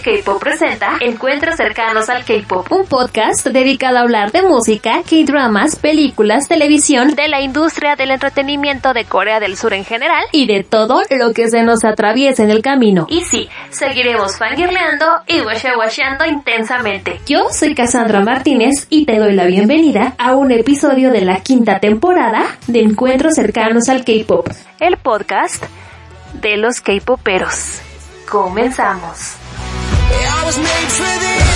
K-Pop presenta Encuentros cercanos al K-Pop, un podcast dedicado a hablar de música, K-dramas, películas, televisión, de la industria del entretenimiento de Corea del Sur en general y de todo lo que se nos atraviesa en el camino. Y sí, seguiremos fangirleando y washeando intensamente. Yo soy Cassandra Martínez y te doy la bienvenida a un episodio de la quinta temporada de Encuentros cercanos al K-Pop, el podcast de los K-Poperos. Comenzamos. I was made for this.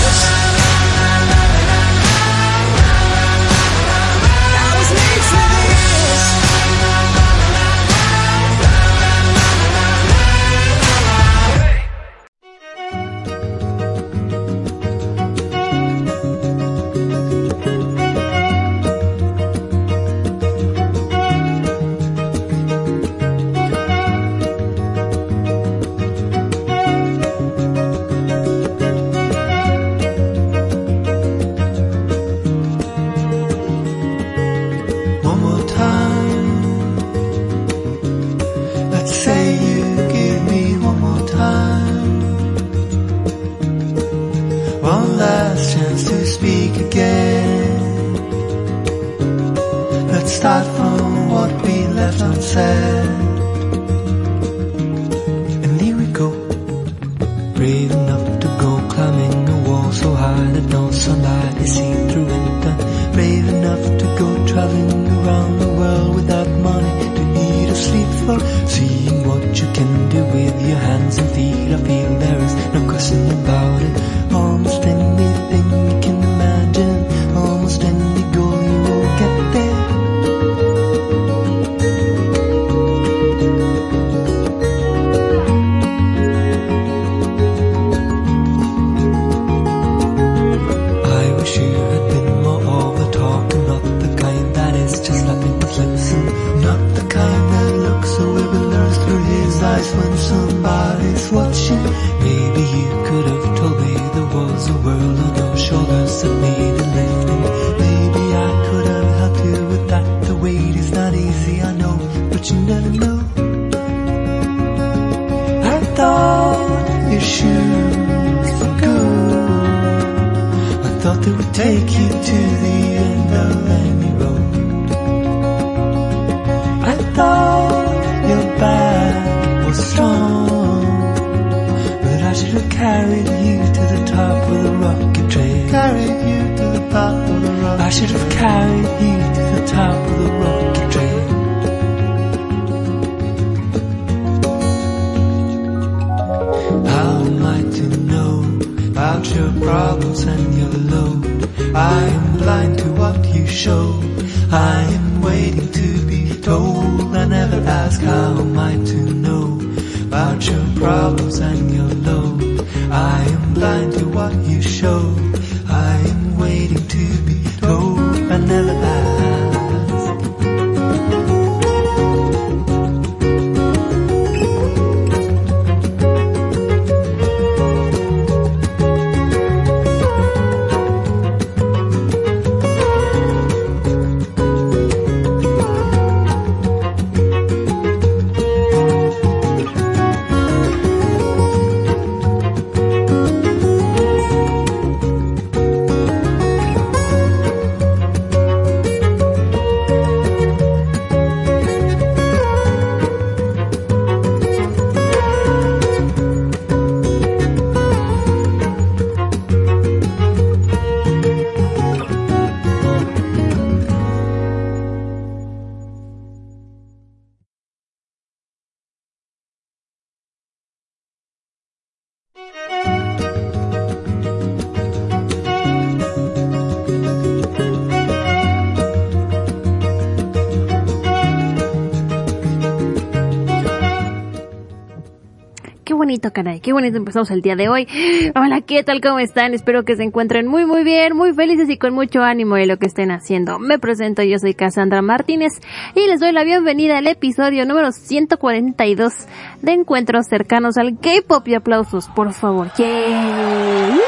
Bonito, caray, qué bonito empezamos el día de hoy. Hola, ¿qué tal? ¿Cómo están? Espero que se encuentren muy, muy bien, muy felices y con mucho ánimo de lo que estén haciendo. Me presento, yo soy Cassandra Martínez y les doy la bienvenida al episodio número 142 de Encuentros cercanos al K-Pop y aplausos, por favor. ¡Yay!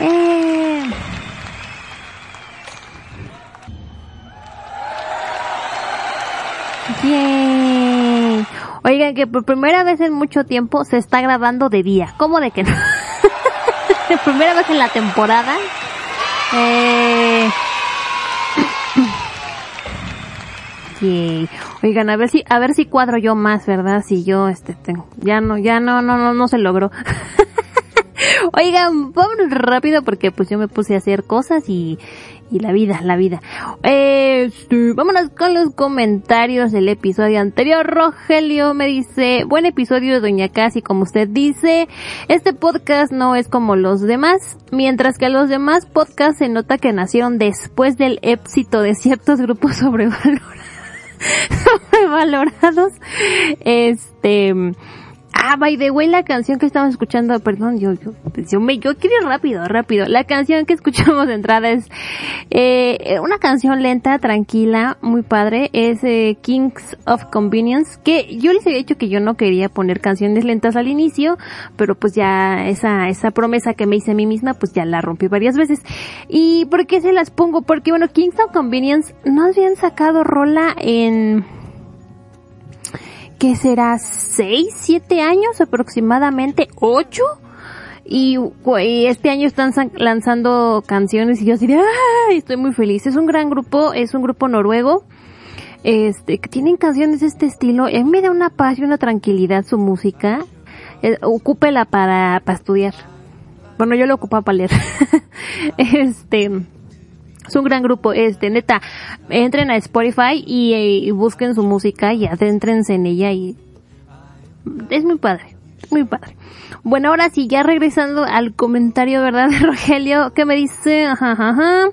Eh. Bien. Oigan, porque por primera vez en mucho tiempo se está grabando de día. ¿Cómo de que no? primera vez en la temporada. Eh... Oigan, a ver si, a ver si cuadro yo más, ¿verdad? Si yo, este, tengo, ya no, ya no, no, no, no se logró. Oigan, vámonos rápido porque pues yo me puse a hacer cosas y, y la vida, la vida. Este, vámonos con los comentarios del episodio anterior. Rogelio me dice, buen episodio Doña Casi, como usted dice. Este podcast no es como los demás, mientras que los demás podcasts se nota que nacieron después del éxito de ciertos grupos sobrevalorados. sobrevalorados. Este, Ah, by the way, la canción que estamos escuchando, perdón, yo, yo, pues, yo me, yo quiero rápido, rápido. La canción que escuchamos de entrada es, eh, una canción lenta, tranquila, muy padre, es eh, Kings of Convenience, que yo les había dicho que yo no quería poner canciones lentas al inicio, pero pues ya esa, esa promesa que me hice a mí misma, pues ya la rompí varias veces. ¿Y por qué se las pongo? Porque bueno, Kings of Convenience no habían sacado rola en, que será 6, 7 años aproximadamente, 8. Y, este año están lanzando canciones y yo así de, ¡ay! Estoy muy feliz. Es un gran grupo, es un grupo noruego. Este, que tienen canciones de este estilo. A mí me da una paz y una tranquilidad su música. Eh, ocúpela para, para estudiar. Bueno, yo lo ocupo para leer. este, es un gran grupo, este, neta, entren a Spotify y, busquen su música y adentrense en ella y es muy padre, muy padre. Bueno, ahora sí, ya regresando al comentario, ¿verdad, de Rogelio? que me dice? Ajá, ajá.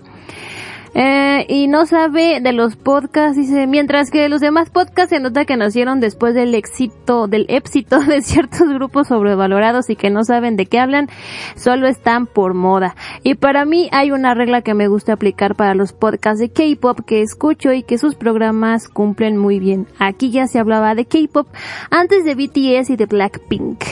Eh, y no sabe de los podcasts, dice, mientras que los demás podcasts se nota que nacieron después del éxito, del éxito de ciertos grupos sobrevalorados y que no saben de qué hablan, solo están por moda. Y para mí hay una regla que me gusta aplicar para los podcasts de K-pop que escucho y que sus programas cumplen muy bien. Aquí ya se hablaba de K-pop antes de BTS y de Blackpink.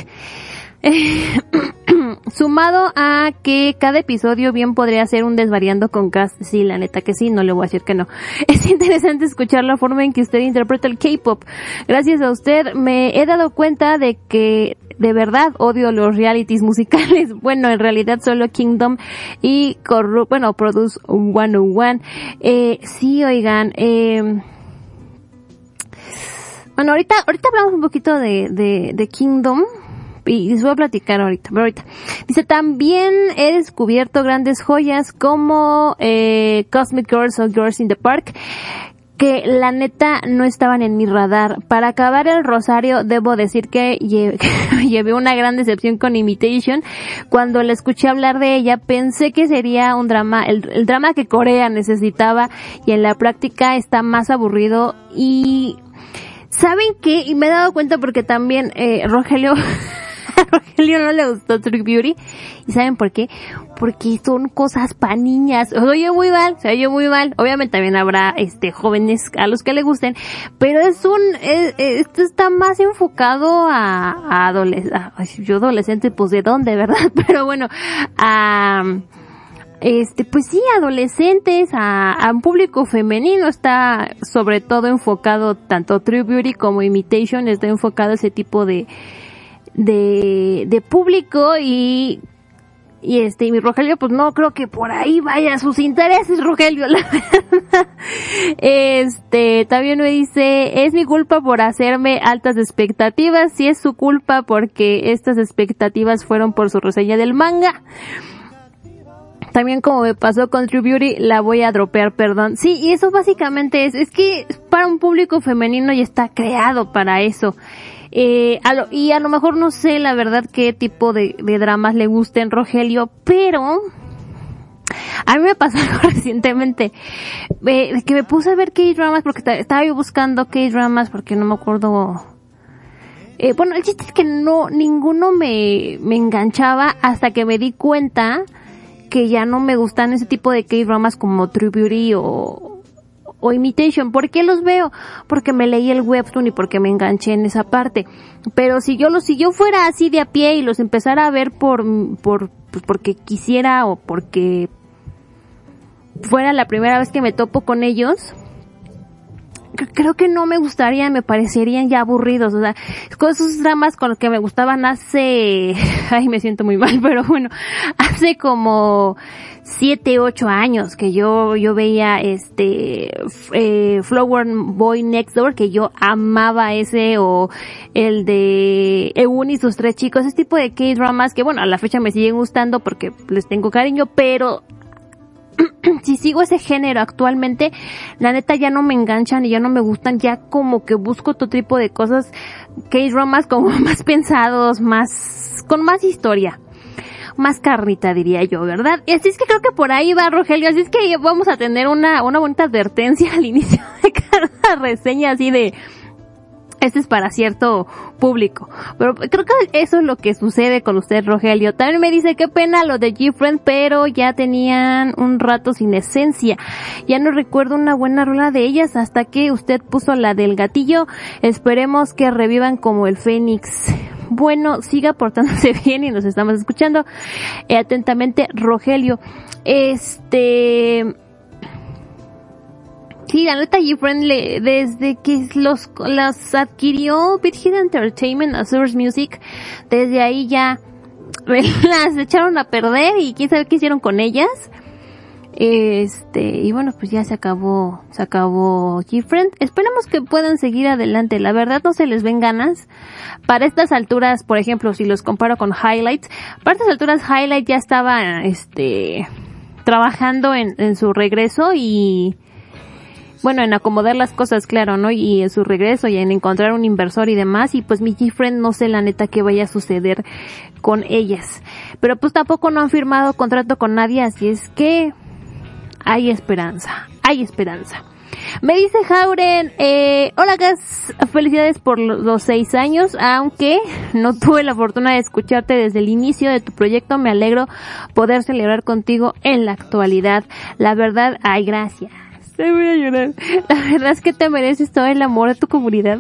Sumado a que cada episodio bien podría ser un desvariando con cast. Sí, la neta que sí, no le voy a decir que no. Es interesante escuchar la forma en que usted interpreta el K-pop. Gracias a usted me he dado cuenta de que de verdad odio los realities musicales. Bueno, en realidad solo Kingdom y bueno, Produce 101. Eh, sí, oigan, eh, bueno, ahorita, ahorita hablamos un poquito de, de, de Kingdom y les voy a platicar ahorita, pero ahorita. Dice, también he descubierto grandes joyas como eh, Cosmic Girls o Girls in the Park, que la neta no estaban en mi radar. Para acabar el rosario, debo decir que llevé una gran decepción con Imitation. Cuando le escuché hablar de ella, pensé que sería un drama, el, el drama que Corea necesitaba y en la práctica está más aburrido y ¿Saben qué? Y me he dado cuenta porque también eh, Rogelio Rogelio no le gustó Trick Beauty. ¿Y saben por qué? Porque son cosas pa' niñas. Oye muy mal, se oye muy mal. Obviamente también habrá este jóvenes a los que le gusten, pero es un, esto está más enfocado a, a yo adolescente, pues de dónde, ¿verdad? Pero bueno, a, este, pues sí, adolescentes, a, a, un público femenino está sobre todo enfocado, tanto True Beauty como Imitation está enfocado a ese tipo de, de, de público y y este, y mi Rogelio, pues no creo que por ahí vaya sus intereses, Rogelio, la verdad. Este, también me dice, es mi culpa por hacerme altas expectativas, si es su culpa porque estas expectativas fueron por su reseña del manga. También como me pasó con True Beauty, la voy a dropear, perdón. Sí, y eso básicamente es, es que para un público femenino ya está creado para eso. Eh, a lo, y a lo mejor no sé la verdad qué tipo de, dramas le gusten Rogelio, pero a mí me pasó algo recientemente, eh, que me puse a ver K-dramas porque estaba yo buscando K-dramas porque no me acuerdo. Eh, bueno, el chiste es que no, ninguno me, me enganchaba hasta que me di cuenta que ya no me gustan ese tipo de K-dramas como True Beauty o, o Imitation. ¿Por qué los veo? Porque me leí el webtoon y porque me enganché en esa parte. Pero si yo los, si yo fuera así de a pie y los empezara a ver por, por, pues porque quisiera o porque fuera la primera vez que me topo con ellos, creo que no me gustaría, me parecerían ya aburridos, o sea, con esos dramas con los que me gustaban hace, ay, me siento muy mal, pero bueno, hace como siete, ocho años que yo, yo veía este, eh, Flower Boy Next Door, que yo amaba ese, o el de Eun y sus tres chicos, ese tipo de K-dramas que bueno, a la fecha me siguen gustando porque les tengo cariño, pero si sigo ese género actualmente, la neta ya no me enganchan y ya no me gustan, ya como que busco otro tipo de cosas, K-dramas como más pensados, más, con más historia. Más carnita diría yo, ¿verdad? Y así es que creo que por ahí va Rogelio, así es que vamos a tener una, una bonita advertencia al inicio de cada reseña así de, este es para cierto público. Pero creo que eso es lo que sucede con usted, Rogelio. También me dice qué pena lo de G-Friend, pero ya tenían un rato sin esencia. Ya no recuerdo una buena rola de ellas hasta que usted puso la del gatillo. Esperemos que revivan como el Fénix. Bueno, siga portándose bien y nos estamos escuchando. Eh, atentamente, Rogelio. Este, Sí, la neta G-Friend desde que los, las adquirió Big Hit Entertainment a Music, desde ahí ya las echaron a perder y quién sabe qué hicieron con ellas. Este, y bueno, pues ya se acabó, se acabó G-Friend. Esperemos que puedan seguir adelante. La verdad no se les ven ganas. Para estas alturas, por ejemplo, si los comparo con Highlights, para estas alturas Highlight ya estaba, este, trabajando en su regreso y, bueno, en acomodar las cosas, claro, ¿no? Y en su regreso y en encontrar un inversor y demás. Y pues mi G-Friend no sé la neta qué vaya a suceder con ellas. Pero pues tampoco no han firmado contrato con nadie, así es que hay esperanza, hay esperanza. Me dice Jauren, eh, hola Gas, felicidades por los seis años, aunque no tuve la fortuna de escucharte desde el inicio de tu proyecto, me alegro poder celebrar contigo en la actualidad. La verdad, ay, gracias voy a llorar. La verdad es que te mereces todo el amor de tu comunidad.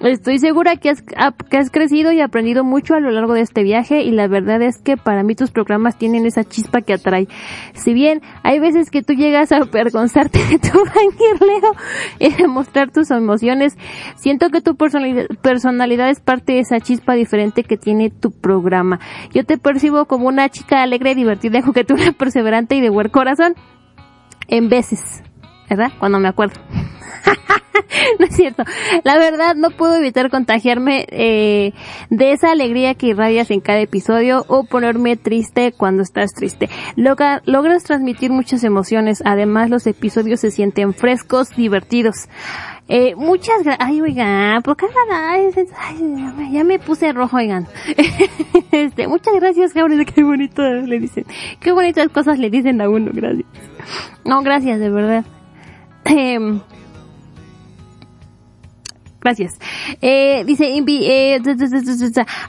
Estoy segura que has, que has crecido y aprendido mucho a lo largo de este viaje y la verdad es que para mí tus programas tienen esa chispa que atrae. Si bien hay veces que tú llegas a avergonzarte de tu fangirleo y demostrar tus emociones, siento que tu personalidad, personalidad es parte de esa chispa diferente que tiene tu programa. Yo te percibo como una chica alegre, divertida, juguetona, perseverante y de buen corazón. En veces. ¿Verdad? Cuando me acuerdo. no es cierto. La verdad, no puedo evitar contagiarme eh, de esa alegría que irradias en cada episodio o ponerme triste cuando estás triste. Logra, logras transmitir muchas emociones. Además, los episodios se sienten frescos, divertidos. Eh, muchas gracias. Ay, oigan, por cada ay, ya me puse rojo, oigan. este, muchas gracias, Gabriel. Qué bonito le dicen. Qué bonitas cosas le dicen a uno. Gracias. No, gracias, de verdad. Em, gracias. Eh, dice, eh,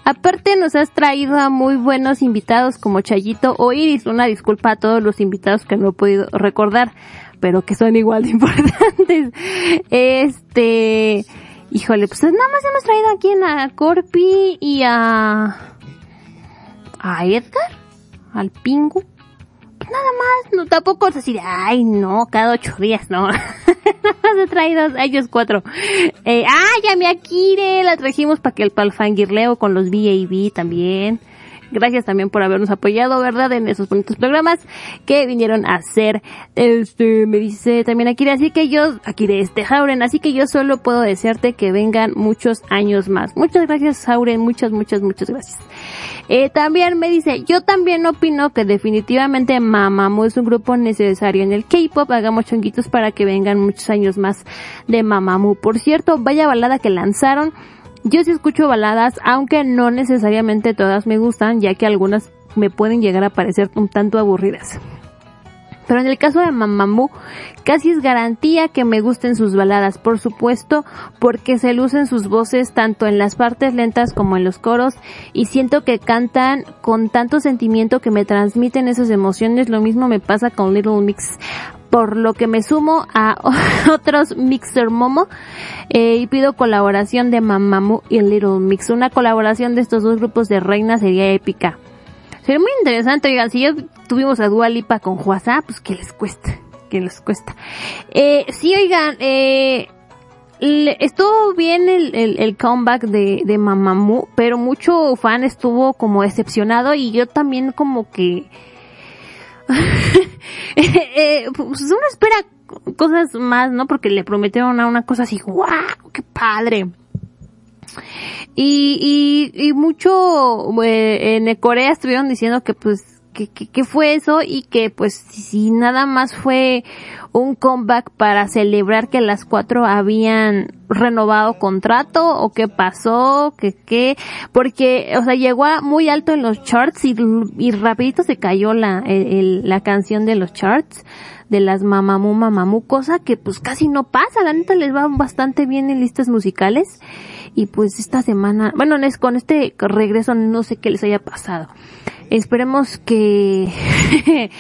aparte nos has traído a muy buenos invitados como Chayito o Iris. Una disculpa a todos los invitados que no he podido recordar, pero que son igual de importantes. Este, híjole, pues nada más hemos traído aquí a Corpi y a, a Edgar, al Pingu nada más, no, tampoco es así de, ay, no, cada ocho días, no. nada más he traído a ellos cuatro. Eh, ah, ya me Akire, la trajimos para que el palfangirleo con los B.A.B. también. Gracias también por habernos apoyado, ¿verdad? En esos bonitos programas que vinieron a hacer. Este, me dice también Akire, así que yo, Akire, este, Jauren, así que yo solo puedo desearte que vengan muchos años más. Muchas gracias, Jauren, muchas, muchas, muchas gracias. Eh, también me dice, yo también opino que definitivamente Mamamoo es un grupo necesario en el K-pop. Hagamos chonguitos para que vengan muchos años más de Mamamoo. Por cierto, vaya balada que lanzaron. Yo sí escucho baladas, aunque no necesariamente todas me gustan, ya que algunas me pueden llegar a parecer un tanto aburridas. Pero en el caso de Mamamoo, casi es garantía que me gusten sus baladas, por supuesto, porque se lucen sus voces tanto en las partes lentas como en los coros y siento que cantan con tanto sentimiento que me transmiten esas emociones. Lo mismo me pasa con Little Mix por lo que me sumo a otros Mixer Momo eh, y pido colaboración de Mamamoo y Little Mix. Una colaboración de estos dos grupos de reina sería épica. Sería muy interesante, oigan, si ya tuvimos a Dua Lipa con WhatsApp, pues que les cuesta, que les cuesta. Eh, sí, oigan, eh, estuvo bien el, el, el comeback de, de Mamamoo, pero mucho fan estuvo como decepcionado y yo también como que... eh, pues uno espera cosas más, ¿no? Porque le prometieron a una cosa así, ¡guau! ¡Qué padre! Y, y, y mucho eh, en Corea estuvieron diciendo que pues que, que, que fue eso y que pues si, nada más fue un comeback para celebrar que las cuatro habían renovado contrato o qué pasó, que qué, porque o sea llegó muy alto en los charts y, y rapidito se cayó la, el- la canción de los charts de las Mamamoo Mamamoo, cosa que pues casi no pasa, la neta les va bastante bien en listas musicales y pues esta semana, bueno, con este regreso no sé qué les haya pasado. Esperemos que,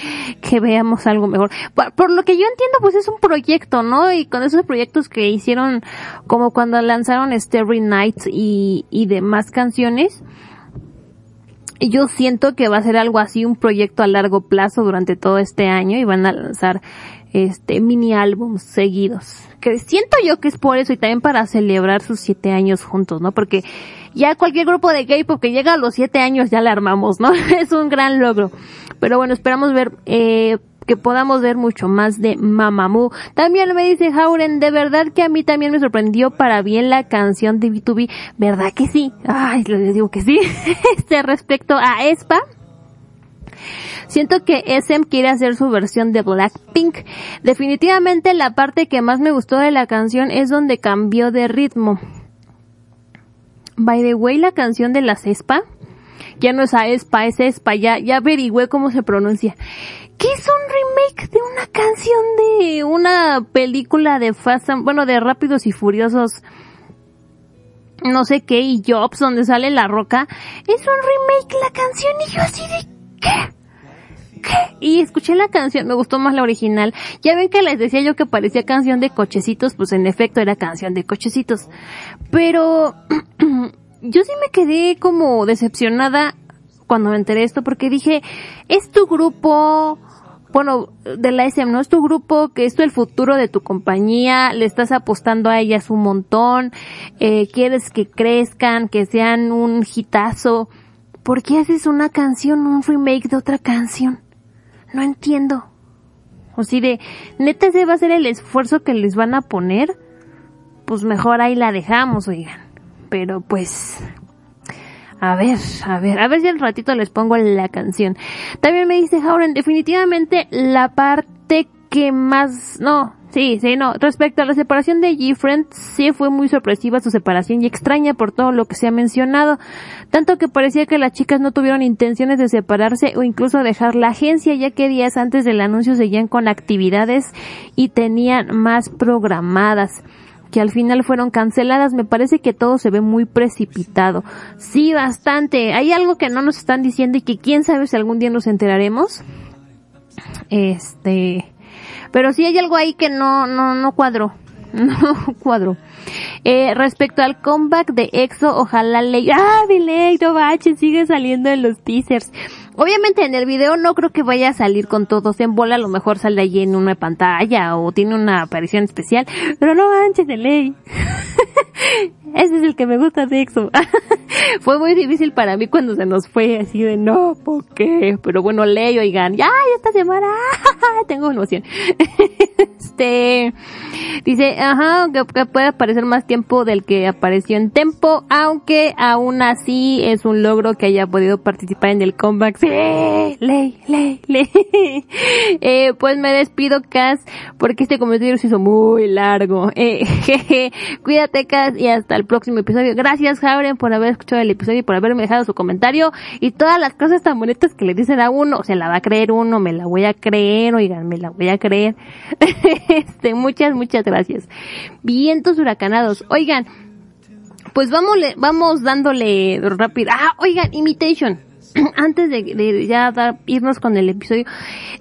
que veamos algo mejor. Por, por lo que yo entiendo, pues es un proyecto, ¿no? Y con esos proyectos que hicieron, como cuando lanzaron Starry Nights y, y demás canciones, yo siento que va a ser algo así, un proyecto a largo plazo durante todo este año y van a lanzar este mini álbums seguidos. Que siento yo que es por eso y también para celebrar sus siete años juntos, ¿no? Porque ya cualquier grupo de K-pop que llega a los siete años ya la armamos, ¿no? es un gran logro. Pero bueno, esperamos ver, eh, que podamos ver mucho más de Mamamoo. También me dice Hauren, de verdad que a mí también me sorprendió para bien la canción de B2B. ¿Verdad que sí? Ay, les digo que sí. este respecto a Espa. Siento que SM quiere hacer su versión de Blackpink. Definitivamente la parte que más me gustó de la canción es donde cambió de ritmo. By the way, la canción de las Espa, ya no es Aespa, es Espa, ya, ya averigüé cómo se pronuncia. Que es un remake de una canción de una película de Fast and- bueno, de Rápidos y Furiosos, no sé qué, y Jobs, donde sale la roca. Es un remake la canción y yo así de, ¿qué? ¿Qué? Y escuché la canción, me gustó más la original. Ya ven que les decía yo que parecía canción de cochecitos, pues en efecto era canción de cochecitos. Pero yo sí me quedé como decepcionada cuando me enteré esto porque dije, es tu grupo, bueno, de la SM, ¿no? Es tu grupo, que es el futuro de tu compañía, le estás apostando a ellas un montón, eh, quieres que crezcan, que sean un hitazo. ¿Por qué haces una canción, un remake de otra canción? No entiendo. O si de, neta ese va a ser el esfuerzo que les van a poner, pues mejor ahí la dejamos, oigan. Pero pues, a ver, a ver, a ver si al ratito les pongo la canción. También me dice Hauren, definitivamente la parte que más, no, sí, sí, no, respecto a la separación de G-Friend, sí fue muy sorpresiva su separación y extraña por todo lo que se ha mencionado, tanto que parecía que las chicas no tuvieron intenciones de separarse o incluso dejar la agencia, ya que días antes del anuncio seguían con actividades y tenían más programadas que al final fueron canceladas, me parece que todo se ve muy precipitado. Sí, bastante. Hay algo que no nos están diciendo y que quién sabe si algún día nos enteraremos. Este, pero sí hay algo ahí que no, no, no cuadro. No cuadro. Eh, respecto al comeback de EXO, ojalá le... ¡Ah, de ley! No manches, sigue saliendo en los teasers. Obviamente en el video no creo que vaya a salir con todos en bola, a lo mejor sale allí en una pantalla o tiene una aparición especial, pero no manches de ley. Ese es el que me gusta de EXO. fue muy difícil para mí cuando se nos fue así de no, ¿por qué? Pero bueno, ley, oigan, ya, esta semana, tengo emoción. este, dice, ajá, que, que puede aparecer más tiempo del que apareció en Tempo, aunque aún así es un logro que haya podido participar en el comeback. Sí, ley, ley, ley. eh, pues me despido, Cas, porque este comentario se hizo muy largo. Eh, jeje. Cuídate, Cas, y hasta el próximo episodio. Gracias, Jauren, por haber escuchado el episodio y por haberme dejado su comentario y todas las cosas tan bonitas que le dicen a uno. Se la va a creer uno, me la voy a creer, oigan, me la voy a creer. este, muchas, muchas gracias. Vientos huracanados. Oigan, pues vamos, vamos dándole rápido. Ah, oigan, Imitation. Antes de, de ya irnos con el episodio,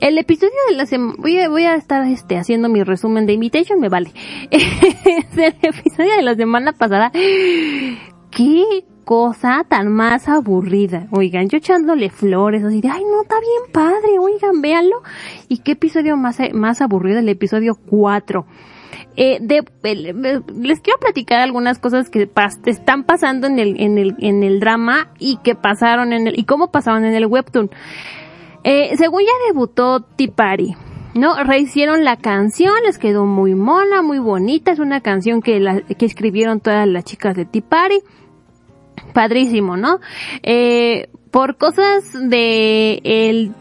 el episodio de la semana, voy a, voy a estar este, haciendo mi resumen de Imitation, me vale. el episodio de la semana pasada, qué cosa tan más aburrida. Oigan, yo echándole flores, así de, ay, no, está bien padre, oigan, véanlo. Y qué episodio más, más aburrido, el episodio 4. eh, de, les quiero platicar algunas cosas que están pasando en el, en el, en el drama y que pasaron en el, y cómo pasaron en el webtoon. Eh, según ya debutó Tipari, ¿no? Rehicieron la canción, les quedó muy mona, muy bonita, es una canción que, que escribieron todas las chicas de Tipari. Padrísimo, ¿no? Eh, por cosas de el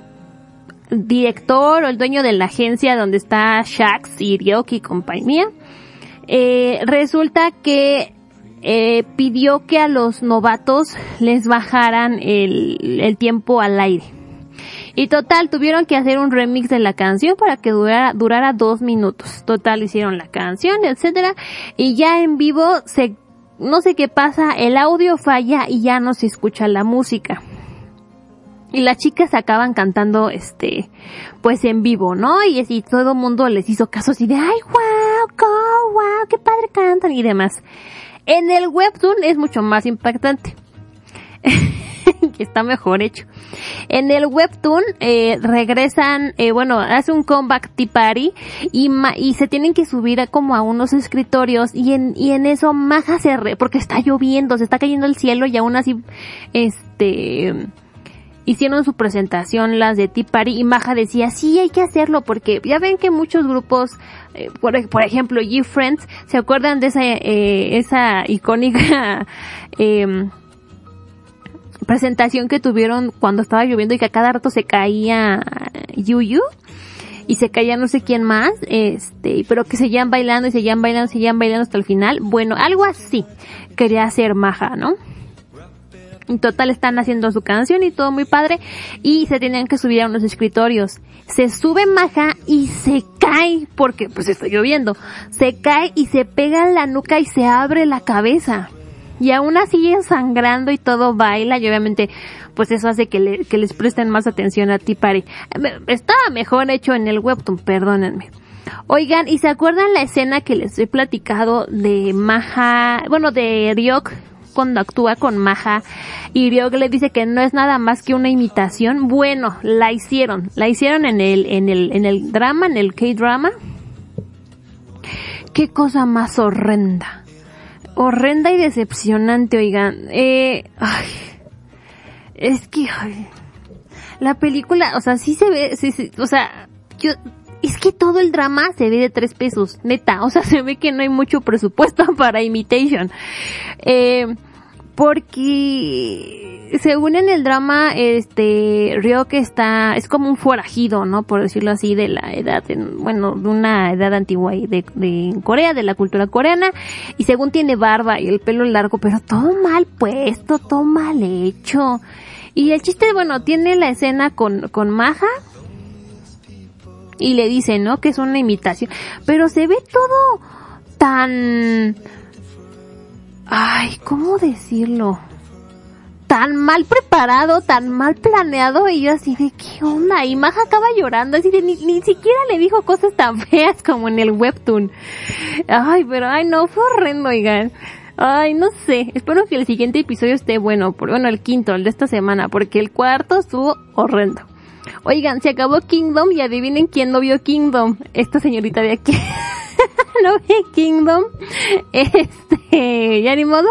director o el dueño de la agencia donde está Shax y Ryoki y compañía, eh, resulta que eh, pidió que a los novatos les bajaran el, el tiempo al aire. Y total, tuvieron que hacer un remix de la canción para que durara, durara dos minutos. Total, hicieron la canción, etcétera. Y ya en vivo se, no sé qué pasa, el audio falla y ya no se escucha la música. Y las chicas acaban cantando, este, pues en vivo, ¿no? Y así todo el mundo les hizo caso así de, ay, wow, go, wow, qué padre cantan y demás. En el webtoon es mucho más impactante. que está mejor hecho. En el webtoon eh, regresan, eh, bueno, hace un comeback Tipari y, ma- y se tienen que subir a como a unos escritorios y en, y en eso Maja se re, porque está lloviendo, se está cayendo el cielo y aún así, este, hicieron su presentación las de Tipari y Maja decía, sí, hay que hacerlo porque ya ven que muchos grupos, eh, por, por ejemplo, G-Friends, ¿se acuerdan de esa, eh, esa icónica, em, presentación que tuvieron cuando estaba lloviendo y que a cada rato se caía Yuyu y se caía no sé quién más, este, pero que seguían bailando y seguían bailando, seguían bailando hasta el final. Bueno, algo así quería hacer Maja, ¿no? En total están haciendo su canción y todo muy padre y se tenían que subir a unos escritorios. Se sube Maja y se cae porque pues está lloviendo. Se cae y se pega en la nuca y se abre la cabeza. Y aún así sangrando y todo baila y obviamente pues eso hace que, le- que les presten más atención a ti, Pari. Estaba mejor hecho en el webtoon, perdónenme. Oigan, ¿y se acuerdan la escena que les he platicado de Maja, bueno, de Ryok cuando actúa con Maja y Ryok le dice que no es nada más que una imitación? Bueno, la hicieron, la hicieron en el, en el, en el drama, en el K-drama. Qué cosa más horrenda horrenda y decepcionante, oigan. Eh, ay, es que, ay, la película, o sea, sí se ve, sí, sí, o sea, yo, es que todo el drama se ve de tres pesos, neta, o sea, se ve que no hay mucho presupuesto para Imitation. Eh, porque según en el drama, este, Ryok está, es como un forajido, ¿no? Por decirlo así, de la edad, en- bueno, de una edad antigua de, de Corea, de la cultura coreana, y según tiene barba y el pelo largo, pero todo mal puesto, todo mal hecho. Y el chiste, bueno, tiene la escena con, con Maja, y le dice, ¿no? Que es una imitación, pero se ve todo tan, ay, ¿cómo decirlo? Tan mal preparado, tan mal planeado, y yo así de, ¿qué onda? Y Maja acaba llorando, así de, ni, ni siquiera le dijo cosas tan feas como en el webtoon. Ay, pero, ay, no, fue horrendo, oigan. Ay, no sé, espero que el siguiente episodio esté bueno, por, bueno, el quinto, el de esta semana, porque el cuarto estuvo horrendo. Oigan, se acabó Kingdom y adivinen quién no vio Kingdom. Esta señorita de aquí. no ve Kingdom. Este, ya ni modo.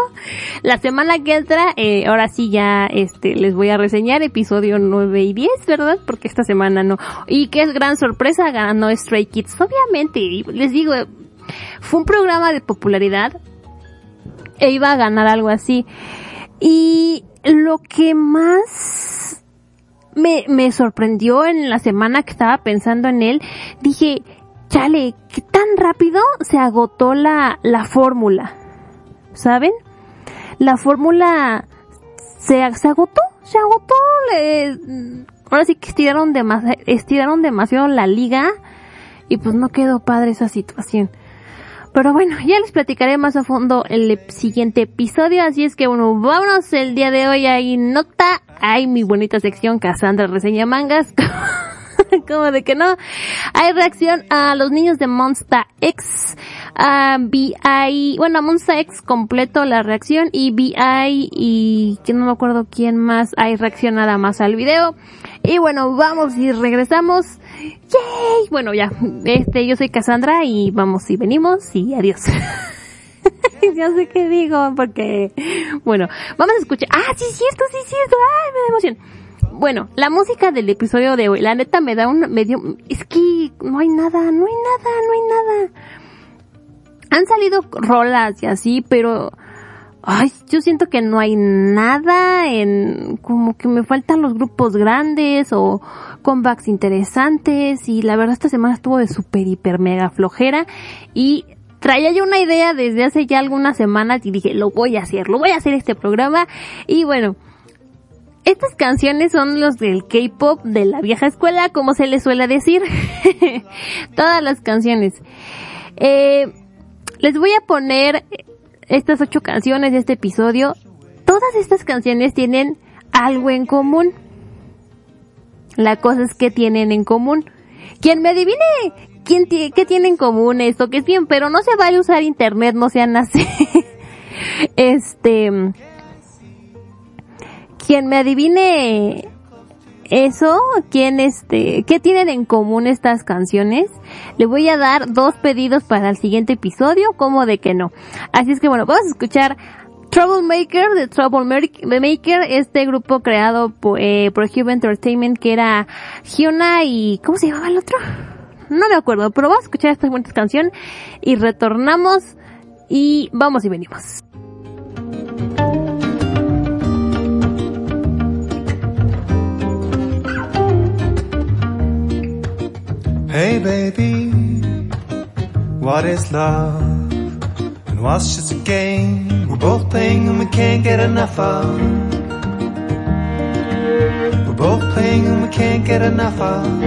La semana que entra, eh, ahora sí ya, este, les voy a reseñar episodio 9 y 10, ¿verdad? Porque esta semana no. Y que es gran sorpresa, ganó Stray Kids. Obviamente, les digo, fue un programa de popularidad e iba a ganar algo así. Y lo que más me, me sorprendió en la semana que estaba pensando en él, dije, chale, ¿qué tan rápido se agotó la, la fórmula? ¿Saben? La fórmula se, se agotó, se agotó, ahora sí que estiraron, demasi- estiraron demasiado la liga y pues no quedó padre esa situación. Pero bueno, ya les platicaré más a fondo el siguiente episodio, así es que bueno, vámonos el día de hoy hay nota, hay mi bonita sección Cassandra reseña mangas, como de que no, hay reacción a los niños de Monster X, a BI, bueno, a Monster X completo la reacción y BI y que no me acuerdo quién más hay reacción nada más al video. Y bueno, vamos y regresamos. ¡Yay! Bueno, ya, este, yo soy Cassandra y vamos y venimos y adiós. ya sé qué digo, porque, bueno, vamos a escuchar. Ah, sí, es cierto, sí, es cierto. Ay, me da emoción. Bueno, la música del episodio de hoy, la neta me da un, me dio, es que no hay nada, no hay nada, no hay nada. Han salido rolas y así, pero, ay, yo siento que no hay nada en, como que me faltan los grupos grandes o comebacks interesantes y la verdad esta semana estuvo de super hiper mega flojera y traía yo una idea desde hace ya algunas semanas y dije, lo voy a hacer, lo voy a hacer este programa y bueno, estas canciones son los del K-pop de la vieja escuela, como se les suele decir. Todas las canciones. Eh, les voy a poner estas ocho canciones de este episodio. Todas estas canciones tienen algo en común. La cosa es que tienen en común. Quien me adivine quién qué tiene en común esto, que es bien, pero no se vale usar internet, no sean así. este, quien me adivine eso, quién este, qué tienen en común estas canciones, le voy a dar dos pedidos para el siguiente episodio, como de que no. Así es que bueno, vamos a escuchar Troublemaker de Troublemaker, este grupo creado por, eh, por Hube Entertainment que era Hyuna y, ¿cómo se llamaba el otro? No me acuerdo, pero vamos a escuchar esta buena canción y retornamos y vamos y venimos. Hey baby, what is love? And what's just a game we're both playing and we can't get enough of? We're both playing and we can't get enough of.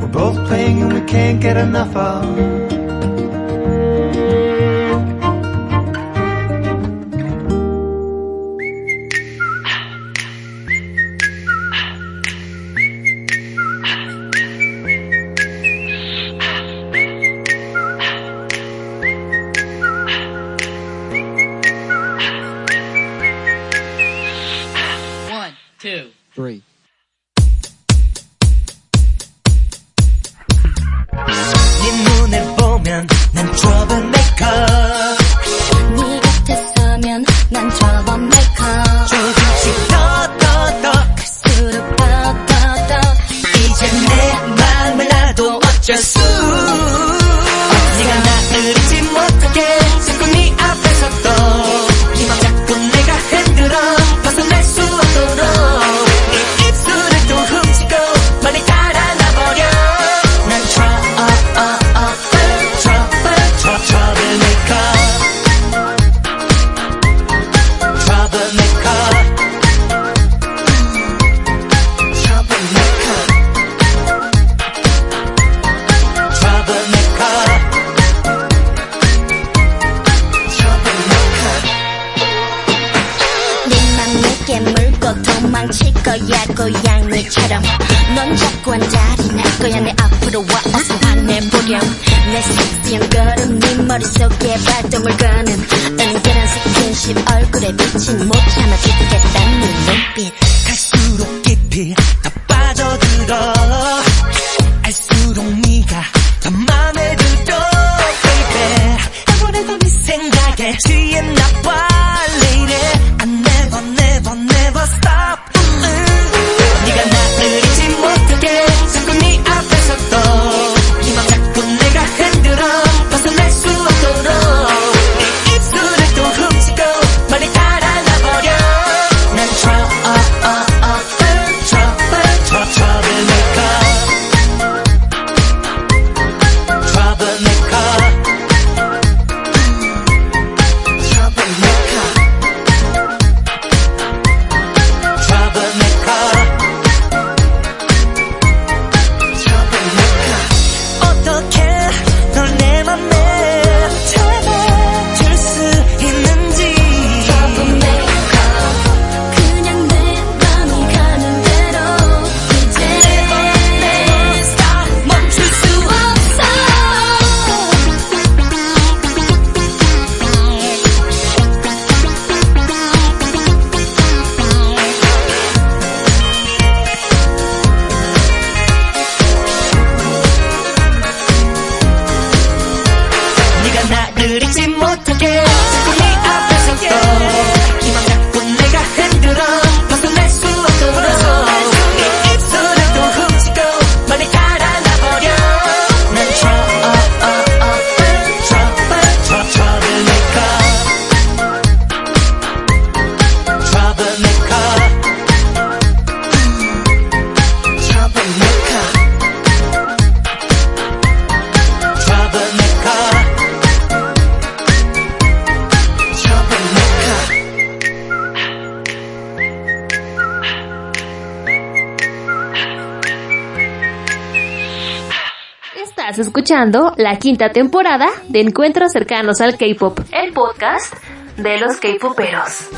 We're both playing and we can't get enough of. La quinta temporada de Encuentros cercanos al K-pop, el podcast de los K-poperos.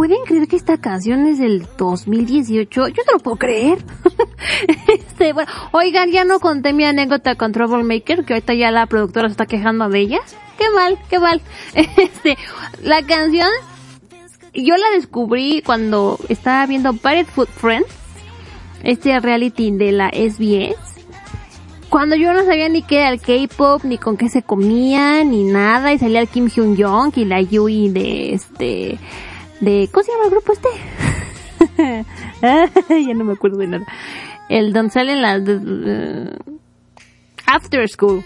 ¿Pueden creer que esta canción es del 2018? Yo no lo puedo creer. este, bueno, oigan, ya no conté mi anécdota con Troublemaker, que ahorita ya la productora se está quejando de ella. Qué mal, qué mal. Este, la canción, yo la descubrí cuando estaba viendo Pirate Food Friends, este reality de la SBS. Cuando yo no sabía ni qué era el K-pop, ni con qué se comía, ni nada, y salía el Kim Hyun Jong y la Yui de este, de, ¿cómo se llama el grupo este? ya no me acuerdo de nada. El donde salen las, de- After School.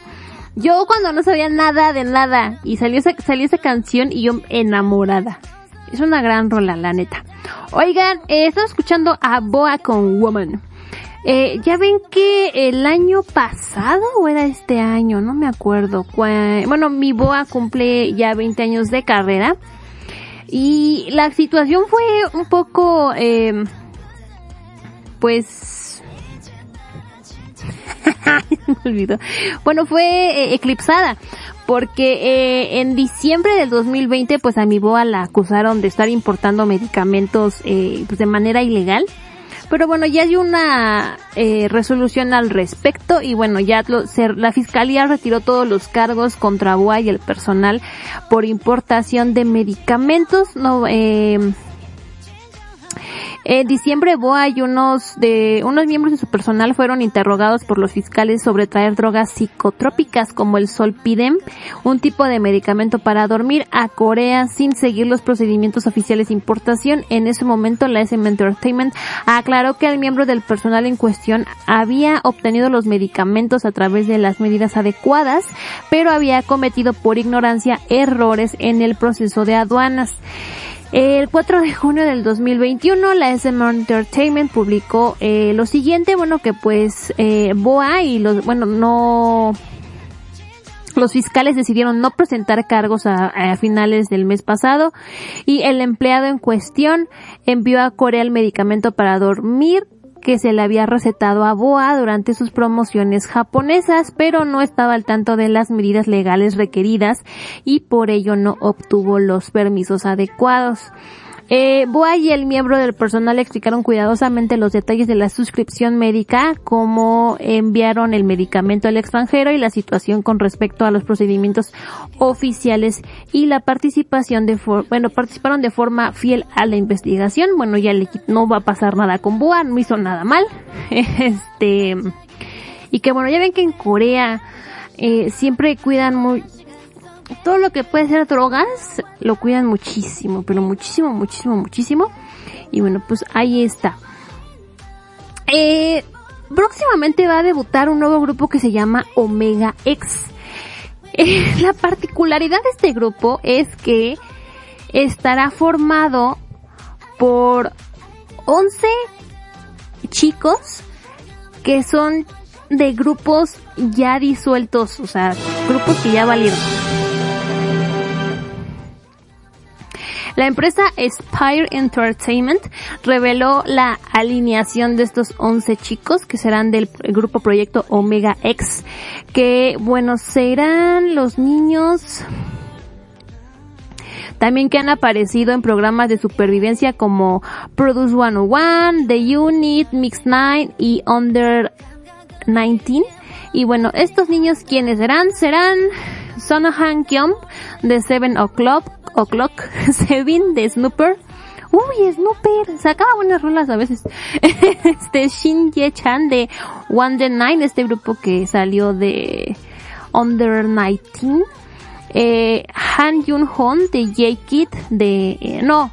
Yo cuando no sabía nada de nada, y salió esa, salió esa canción y yo enamorada. Es una gran rola, la neta. Oigan, eh, estaba escuchando a Boa con Woman. Eh, ya ven que el año pasado o era este año, no me acuerdo. Bueno, mi boa cumple ya 20 años de carrera y la situación fue un poco, eh, pues, me olvidó. Bueno, fue eh, eclipsada porque eh, en diciembre del 2020 pues a mi boa la acusaron de estar importando medicamentos eh, pues de manera ilegal. Pero bueno, ya hay una eh, resolución al respecto y bueno, ya lo- se- la fiscalía retiró todos los cargos contra Boa y el personal por importación de medicamentos. No, eh, en diciembre, Boa y unos de unos miembros de su personal fueron interrogados por los fiscales sobre traer drogas psicotrópicas como el Solpidem, un tipo de medicamento para dormir, a Corea sin seguir los procedimientos oficiales de importación. En ese momento, la SM Entertainment aclaró que el miembro del personal en cuestión había obtenido los medicamentos a través de las medidas adecuadas, pero había cometido por ignorancia errores en el proceso de aduanas. El 4 de junio del 2021, la SM Entertainment publicó eh, lo siguiente, bueno, que pues eh, Boa y los, bueno, no, los fiscales decidieron no presentar cargos a, a finales del mes pasado y el empleado en cuestión envió a Corea el medicamento para dormir que se le había recetado a Boa durante sus promociones japonesas, pero no estaba al tanto de las medidas legales requeridas y por ello no obtuvo los permisos adecuados. Eh, Boa y el miembro del personal explicaron cuidadosamente los detalles de la suscripción médica, cómo enviaron el medicamento al extranjero y la situación con respecto a los procedimientos oficiales y la participación de, bueno, participaron de forma fiel a la investigación. Bueno, ya le, no va a pasar nada con Boa, no hizo nada mal. Este, y que bueno, ya ven que en Corea, eh, siempre cuidan muy, todo lo que puede ser drogas lo cuidan muchísimo, pero muchísimo, muchísimo, muchísimo. Y bueno, pues ahí está. Eh, próximamente va a debutar un nuevo grupo que se llama Omega X. Eh, la particularidad de este grupo es que estará formado por 11 chicos que son de grupos ya disueltos, o sea, grupos que ya valieron. La empresa Spire Entertainment reveló la alineación de estos 11 chicos que serán del grupo proyecto Omega X, que bueno, serán los niños también que han aparecido en programas de supervivencia como Produce 101, The Unit, Mix 9 y Under 19. Y bueno, estos niños, ¿quiénes serán? Serán Sonohan Kyom de 7 O'Clock, O'Clock, Seven de Snooper. Uy, Snooper, sacaba buenas rolas a veces. Este Shin Ye Chan de One the Nine, este grupo que salió de Under 19. eh, Han Yun Hon de J-Kid de, eh, no,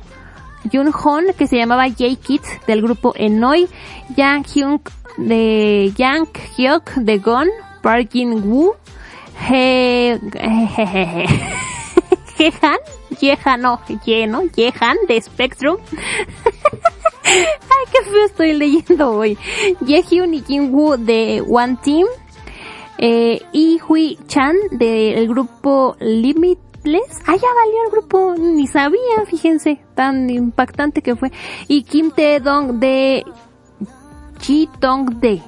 Yun Hon que se llamaba J-Kid del grupo Enoi, Yang Hyun de Yang Hyuk de Gon, Park Jin Woo, He, jejeje. Jehan, Jehan, no, Ye, ¿no? Jehan de Spectrum. Ay, qué feo estoy leyendo hoy. Yehyun y Kim Woo de One Team. Eh, y Hui Chan del grupo Limitless. Ah, ya valió el grupo, ni sabía, fíjense, tan impactante que fue. Y Kim Tae Dong de Chi Tong De.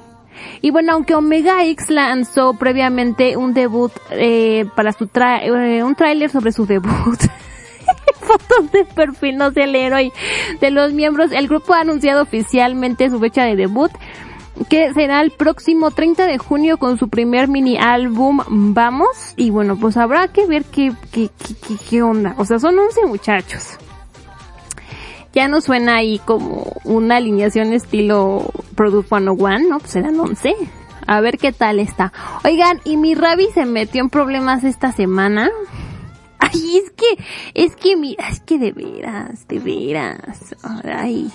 Y bueno, aunque Omega X lanzó previamente un debut eh, para su tra eh, un tráiler sobre su debut. Fotos de perfil, no sé leer hoy. De los miembros, el grupo ha anunciado oficialmente su fecha de debut, que será el próximo 30 de junio con su primer mini álbum Vamos. Y bueno, pues habrá que ver qué, qué, qué, qué, onda. O sea, son 11 muchachos ya no suena ahí como una alineación estilo Product 101, ¿no? Pues eran 11. A ver qué tal está. Oigan, y mi Ravi se metió en problemas esta semana. Ay, es que, es que mira, es que de veras, de veras. Ay.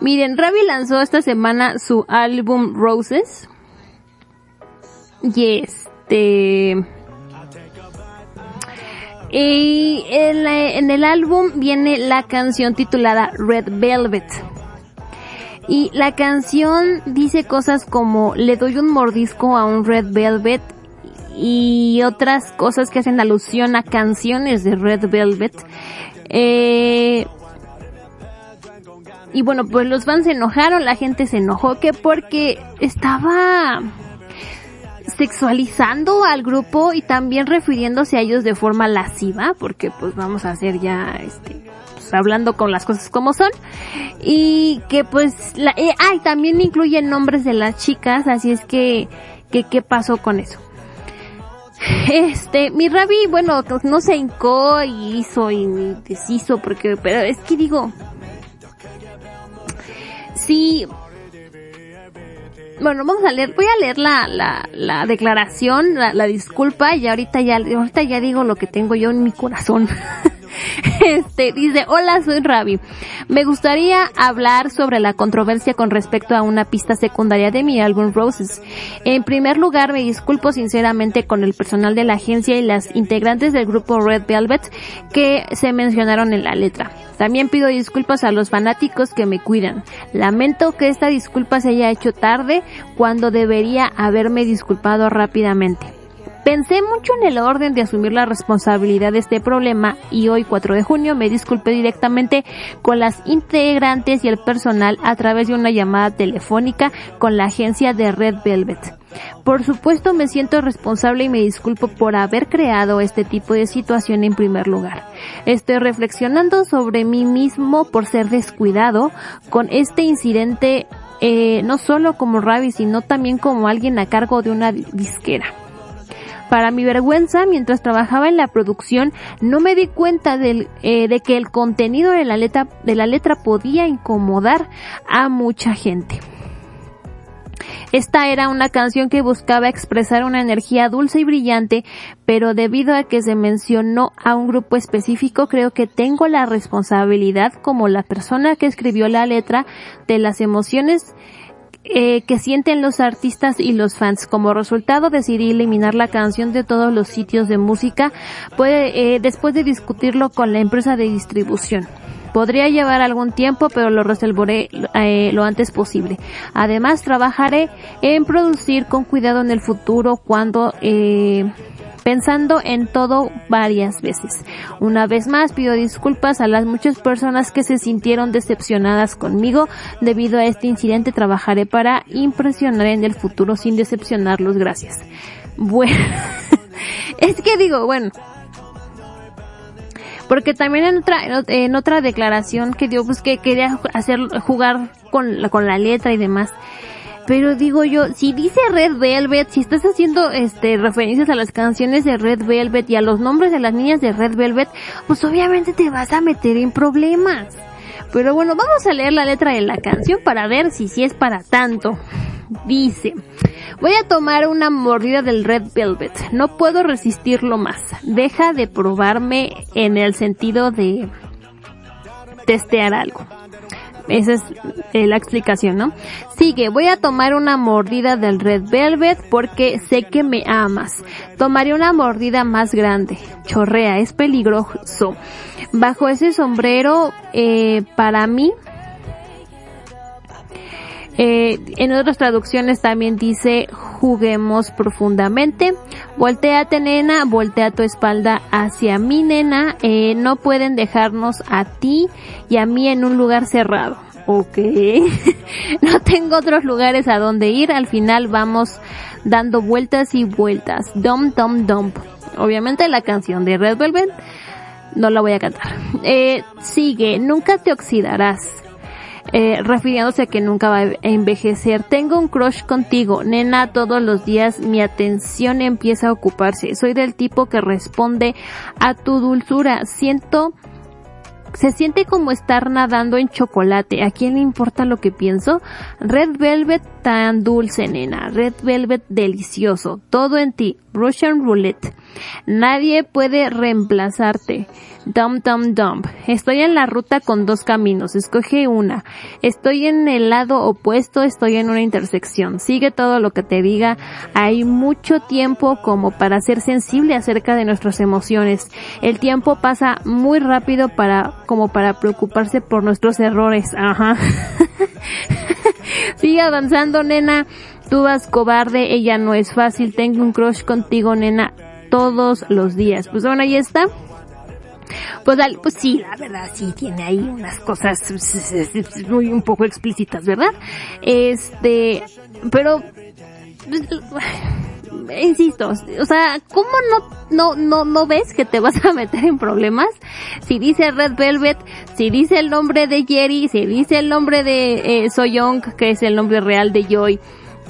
Miren, Ravi lanzó esta semana su álbum Roses. Y este, y en, en el álbum viene la canción titulada Red Velvet. Y la canción dice cosas como le doy un mordisco a un Red Velvet y otras cosas que hacen alusión a canciones de Red Velvet. Eh, y bueno, pues los fans se enojaron, la gente se enojó que porque estaba sexualizando al grupo y también refiriéndose a ellos de forma lasciva, porque pues vamos a hacer ya este pues, hablando con las cosas como son y que pues la eh, ay también incluye nombres de las chicas, así es que que qué pasó con eso. Este, mi Rabi, bueno, no se hincó y hizo y deshizo porque pero es que digo sí bueno, vamos a leer, voy a leer la, la, la declaración, la, la disculpa y ahorita ya, ahorita ya digo lo que tengo yo en mi corazón. Este, dice, hola, soy Ravi. Me gustaría hablar sobre la controversia con respecto a una pista secundaria de mi álbum Roses. En primer lugar, me disculpo sinceramente con el personal de la agencia y las integrantes del grupo Red Velvet que se mencionaron en la letra. También pido disculpas a los fanáticos que me cuidan. Lamento que esta disculpa se haya hecho tarde cuando debería haberme disculpado rápidamente. Pensé mucho en el orden de asumir la responsabilidad de este problema y hoy 4 de junio me disculpé directamente con las integrantes y el personal a través de una llamada telefónica con la agencia de Red Velvet. Por supuesto me siento responsable y me disculpo por haber creado este tipo de situación en primer lugar. Estoy reflexionando sobre mí mismo por ser descuidado con este incidente eh, no solo como Ravi sino también como alguien a cargo de una disquera. Para mi vergüenza, mientras trabajaba en la producción, no me di cuenta eh, de que el contenido de la letra podía incomodar a mucha gente. Esta era una canción que buscaba expresar una energía dulce y brillante, pero debido a que se mencionó a un grupo específico, creo que tengo la responsabilidad como la persona que escribió la letra de las emociones eh, que sienten los artistas y los fans. Como resultado decidí eliminar la canción de todos los sitios de música puede, eh, después de discutirlo con la empresa de distribución. Podría llevar algún tiempo, pero lo resolveré eh, lo antes posible. Además, trabajaré en producir con cuidado en el futuro cuando eh, pensando en todo varias veces. Una vez más pido disculpas a las muchas personas que se sintieron decepcionadas conmigo. Debido a este incidente trabajaré para impresionar en el futuro sin decepcionarlos. Gracias. Bueno, es que digo, bueno, porque también en otra en otra declaración que dio pues que quería hacer jugar con con la letra y demás pero digo yo si dice Red Velvet si estás haciendo este referencias a las canciones de Red Velvet y a los nombres de las niñas de Red Velvet pues obviamente te vas a meter en problemas pero bueno vamos a leer la letra de la canción para ver si si es para tanto Dice, voy a tomar una mordida del Red Velvet. No puedo resistirlo más. Deja de probarme en el sentido de testear algo. Esa es eh, la explicación, ¿no? Sigue, voy a tomar una mordida del Red Velvet porque sé que me amas. Tomaré una mordida más grande. Chorrea, es peligroso. Bajo ese sombrero, eh, para mí, eh, en otras traducciones también dice juguemos profundamente. Volteate nena, voltea tu espalda hacia mí nena. Eh, no pueden dejarnos a ti y a mí en un lugar cerrado. Ok. no tengo otros lugares a donde ir. Al final vamos dando vueltas y vueltas. Dum dum dump. Obviamente la canción de Red Velvet no la voy a cantar. Eh, sigue, nunca te oxidarás eh, refiriéndose a que nunca va a envejecer. Tengo un crush contigo, nena, todos los días mi atención empieza a ocuparse. Soy del tipo que responde a tu dulzura. Siento se siente como estar nadando en chocolate. ¿A quién le importa lo que pienso? Red Velvet tan dulce, nena. Red Velvet delicioso. Todo en ti. Russian Roulette. Nadie puede reemplazarte. Dump, dump, dump. Estoy en la ruta con dos caminos. Escoge una. Estoy en el lado opuesto. Estoy en una intersección. Sigue todo lo que te diga. Hay mucho tiempo como para ser sensible acerca de nuestras emociones. El tiempo pasa muy rápido para, como para preocuparse por nuestros errores. Ajá. Sigue avanzando, nena. Tú vas cobarde, ella no es fácil. Tengo un crush contigo, nena, todos los días. Pues bueno, ahí está. Pues, pues sí, la verdad sí tiene ahí unas cosas muy un poco explícitas, ¿verdad? Este, pero pues, insisto, o sea, ¿cómo no, no, no, no ves que te vas a meter en problemas? Si dice Red Velvet, si dice el nombre de Jerry, si dice el nombre de eh, Soyoung, que es el nombre real de Joy,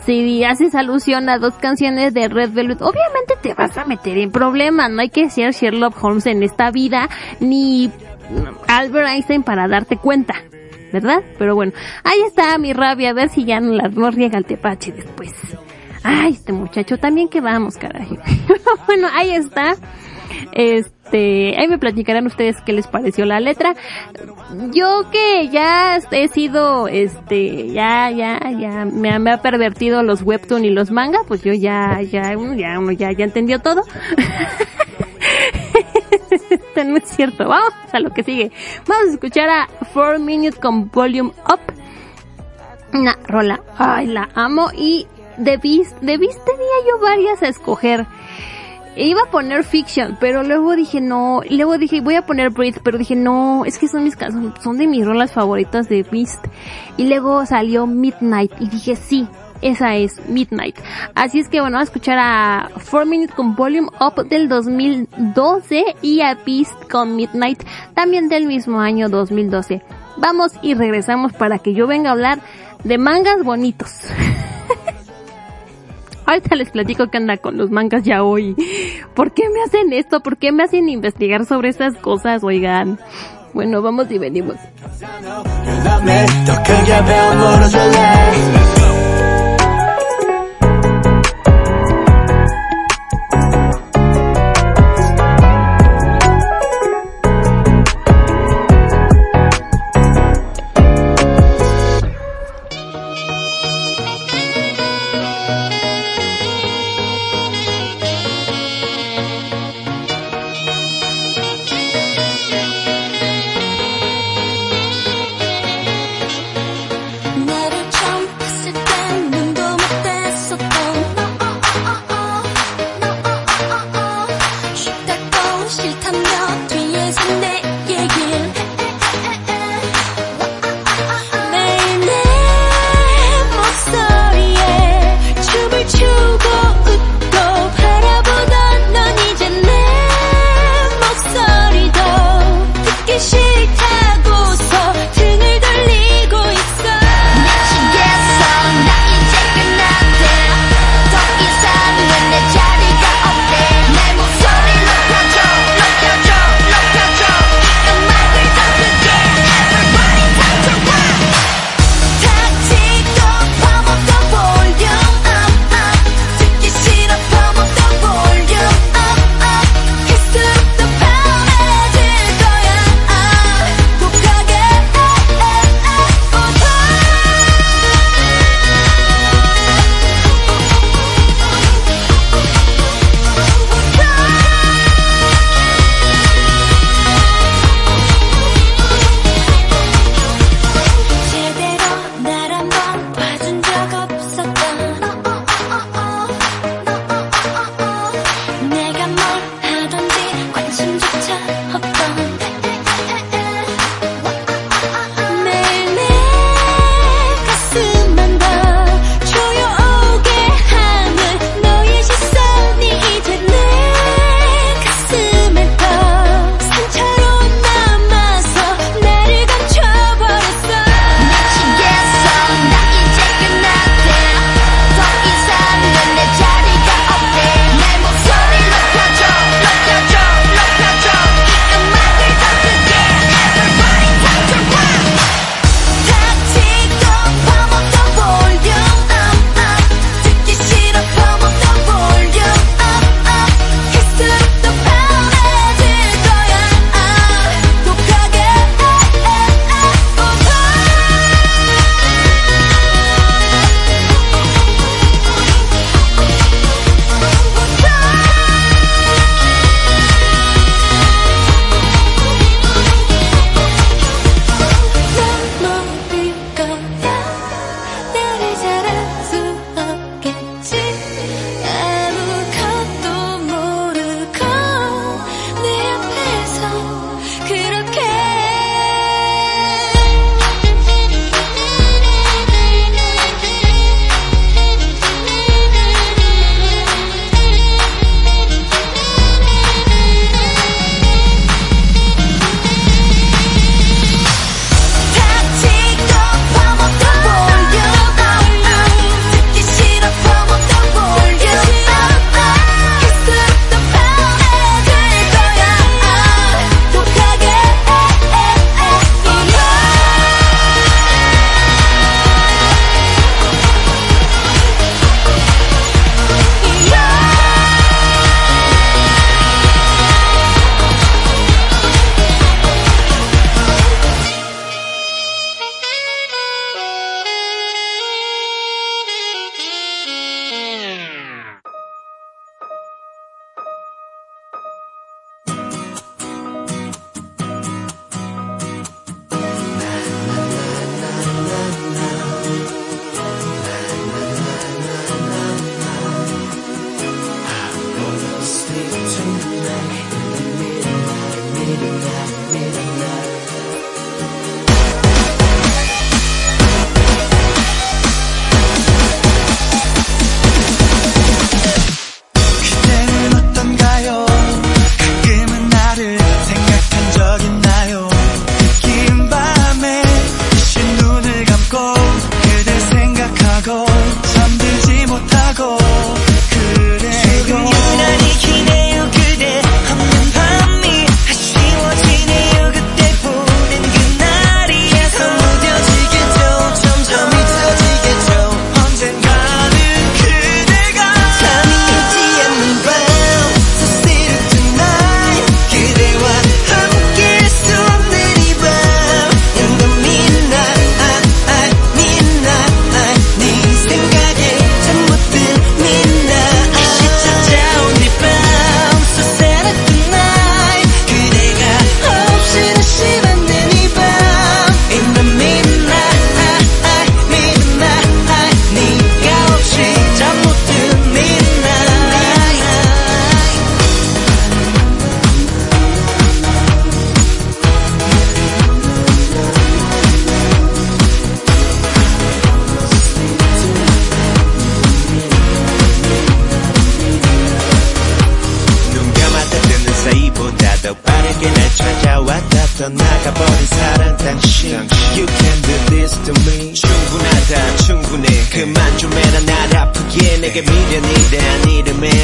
si haces alusión a dos canciones de Red Velvet, obviamente te vas a meter en problemas. No hay que ser Sherlock Holmes en esta vida, ni Albert Einstein para darte cuenta. ¿Verdad? Pero bueno, ahí está mi rabia, a ver si ya no, la, no riega el tepache después. Ay, este muchacho, también que vamos, carajo. bueno, ahí está. Este, ahí me platicarán ustedes qué les pareció la letra. Yo que ya he sido, este, ya, ya, ya, me, me ha pervertido los webtoon y los manga, pues yo ya, ya, ya, uno ya, ya entendió todo. no es cierto. Vamos a lo que sigue. Vamos a escuchar a 4 Minutes con Volume Up. Una rola. Ay, la amo. Y de Beast, de Beast tenía yo varias a escoger. Iba a poner Fiction, pero luego dije no, luego dije voy a poner Breathe, pero dije no, es que son mis son de mis rolas favoritas de Beast. Y luego salió Midnight y dije sí, esa es Midnight. Así es que bueno, a escuchar a 4 Minutes con Volume Up del 2012 y a Beast con Midnight también del mismo año 2012. Vamos y regresamos para que yo venga a hablar de mangas bonitos. Ahorita les platico que anda con los mangas ya hoy. ¿Por qué me hacen esto? ¿Por qué me hacen investigar sobre estas cosas? Oigan. Bueno, vamos y venimos.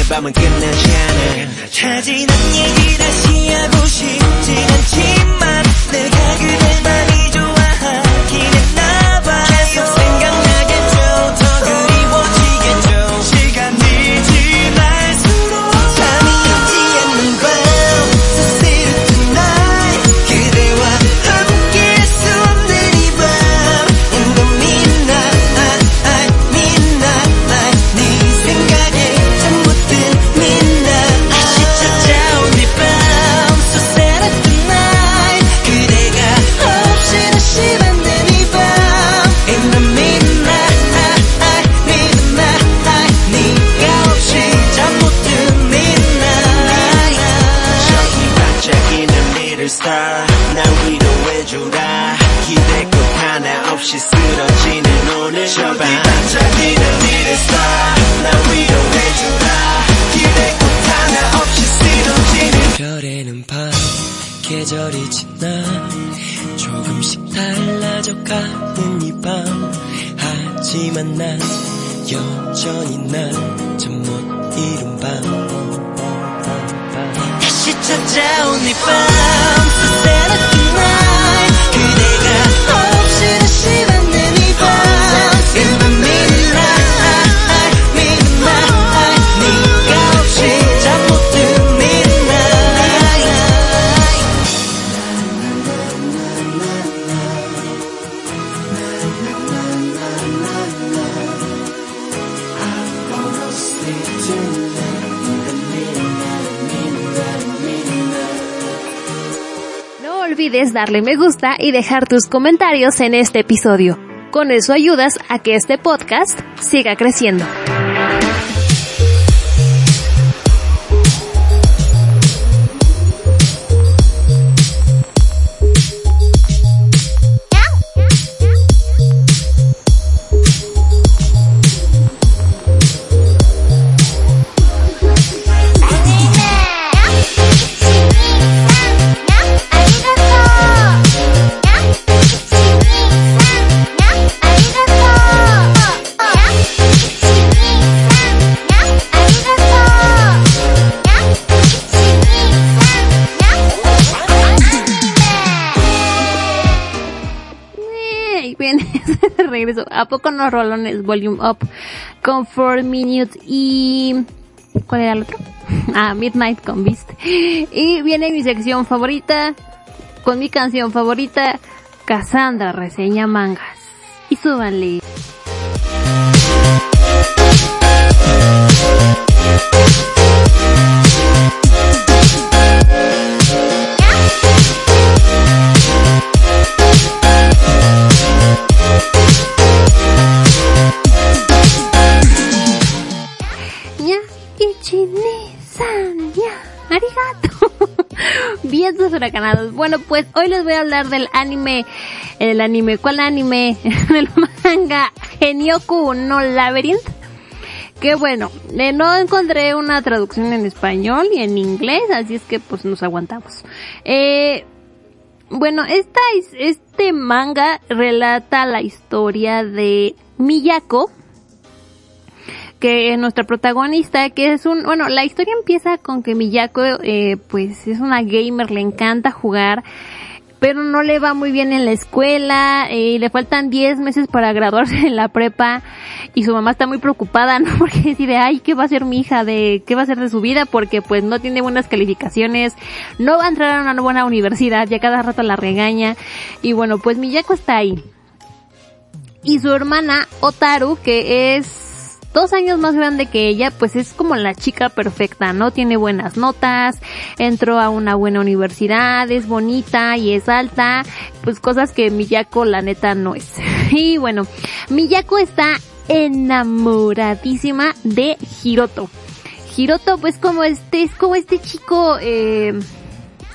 밤은 끝나지 않아. 차지난 얘기 다시 하고 싶진 않지만 내가 그댈 계절이 지나 조금씩 달라져 가는 이 밤. 하지만 난 여전히 난잠못 이룬 밤. 다시 찾아온 이밤 Darle me gusta y dejar tus comentarios en este episodio. Con eso ayudas a que este podcast siga creciendo. Regreso. ¿A poco no rolones Volume Up con 4 Minutes y... ¿Cuál era el otro? Ah, Midnight con Beast. Y viene mi sección favorita con mi canción favorita, Cassandra reseña mangas. Y súbanle. Huracanados. Bueno, pues hoy les voy a hablar del anime, el anime, ¿cuál anime? del manga Genioku no Labyrinth. Que bueno, eh, no encontré una traducción en español y en inglés, así es que pues nos aguantamos. Eh, bueno, este manga relata la historia de Miyako, que es nuestra protagonista, que es un, bueno, la historia empieza con que Miyako, eh, pues es una gamer, le encanta jugar, pero no le va muy bien en la escuela, eh, le faltan 10 meses para graduarse en la prepa, y su mamá está muy preocupada, ¿no? Porque decide, ay, ¿qué va a hacer mi hija de, qué va a hacer de su vida? Porque pues no tiene buenas calificaciones, no va a entrar a una buena universidad, ya cada rato la regaña, y bueno, pues Miyako está ahí. Y su hermana, Otaru, que es dos años más grande que ella, pues es como la chica perfecta, ¿no? Tiene buenas notas, entró a una buena universidad, es bonita y es alta, pues cosas que Miyako la neta no es. Y bueno, Miyako está enamoradísima de Hiroto. Hiroto pues como este, es como este chico, eh,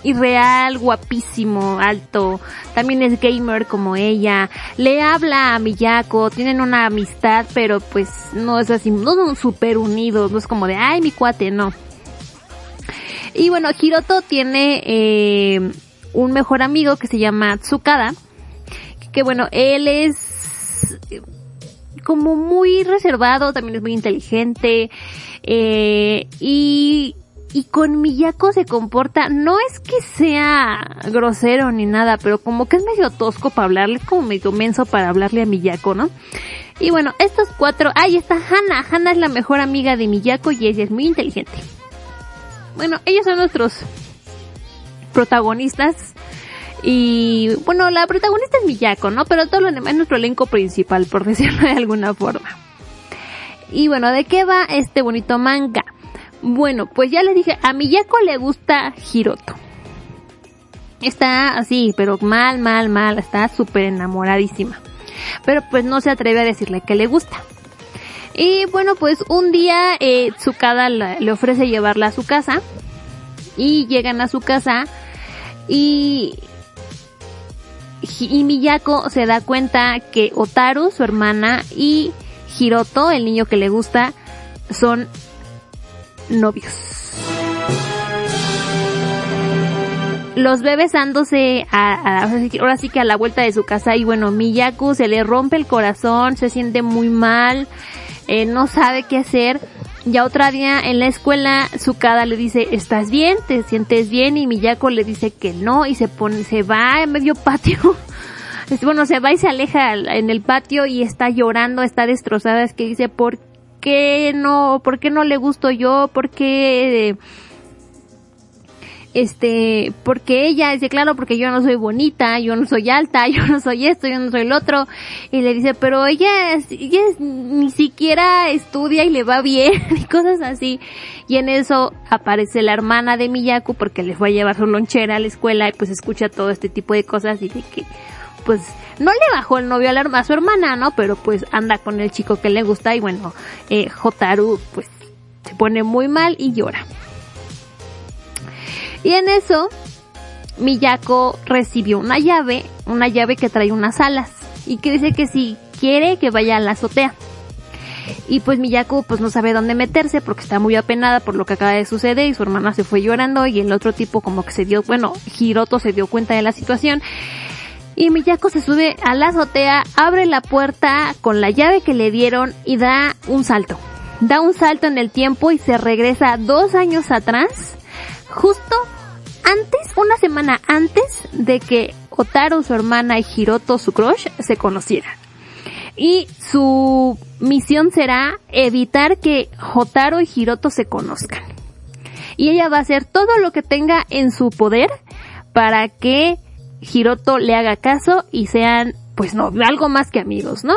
irreal, guapísimo, alto, también es gamer como ella, le habla a Miyako, tienen una amistad, pero pues no es así, no son súper unidos, no es como de, ay, mi cuate, no. Y bueno, Hiroto tiene, eh, un mejor amigo que se llama Tsukada, que bueno, él es como muy reservado, también es muy inteligente, eh, y, y con Miyako se comporta, no es que sea grosero ni nada, pero como que es medio tosco para hablarle, como medio menso para hablarle a Miyako, ¿no? Y bueno, estos cuatro, ahí está Hana, Hana es la mejor amiga de Miyako y ella es muy inteligente. Bueno, ellos son nuestros protagonistas. Y bueno, la protagonista es Miyako, ¿no? Pero todo lo demás es nuestro elenco principal, por decirlo de alguna forma. Y bueno, ¿de qué va este bonito manga? Bueno, pues ya les dije, a Miyako le gusta Hiroto. Está así, pero mal, mal, mal, está súper enamoradísima. Pero pues no se atreve a decirle que le gusta. Y bueno, pues un día eh, Tsukada le ofrece llevarla a su casa. Y llegan a su casa y y Miyako se da cuenta que Otaru, su hermana, y Hiroto, el niño que le gusta, son novios. Los ve besándose a, a- ahora sí que- a la vuelta de su casa y bueno, Miyako se le rompe el corazón, se siente muy mal, eh, no sabe qué hacer. Ya otra día en la escuela, Tsukada le dice, ¿estás bien? ¿Te sientes bien? Y Miyako le dice que no y se pone, se va en medio patio. Bueno, se va y se aleja al- en el patio y está llorando, está destrozada. Es que dice, ¿por qué no? ¿Por qué no le gusto yo? ¿Por qué? eh, este, porque ella dice, claro, porque yo no soy bonita, yo no soy alta, yo no soy esto, yo no soy el otro. Y le dice, pero ella, ella ni siquiera estudia y le va bien y cosas así. Y en eso aparece la hermana de Miyako porque le fue a llevar su lonchera a la escuela y pues escucha todo este tipo de cosas y dice que pues no le bajó el novio a, su hermana, ¿no? Pero pues anda con el chico que le gusta y bueno, eh, Hotaru pues se pone muy mal y llora. Y en eso, Miyako recibió una llave, una llave que trae unas alas y que dice que si quiere que vaya a la azotea. Y pues Miyako pues no sabe dónde meterse porque está muy apenada por lo que acaba de suceder y su hermana se fue llorando y el otro tipo como que se dio, bueno, Hiroto se dio cuenta de la situación. Y Miyako se sube a la azotea, abre la puerta con la llave que le dieron y da un salto. Da un salto en el tiempo y se regresa dos años atrás, justo antes, una semana antes de que Otaru, su hermana y Hiroto, su crush, se conocieran. Y su misión será evitar que Hotaru y Hiroto se conozcan. Y ella va a hacer todo lo que tenga en su poder para que Hiroto le haga caso y sean, pues no, algo más que amigos, ¿no?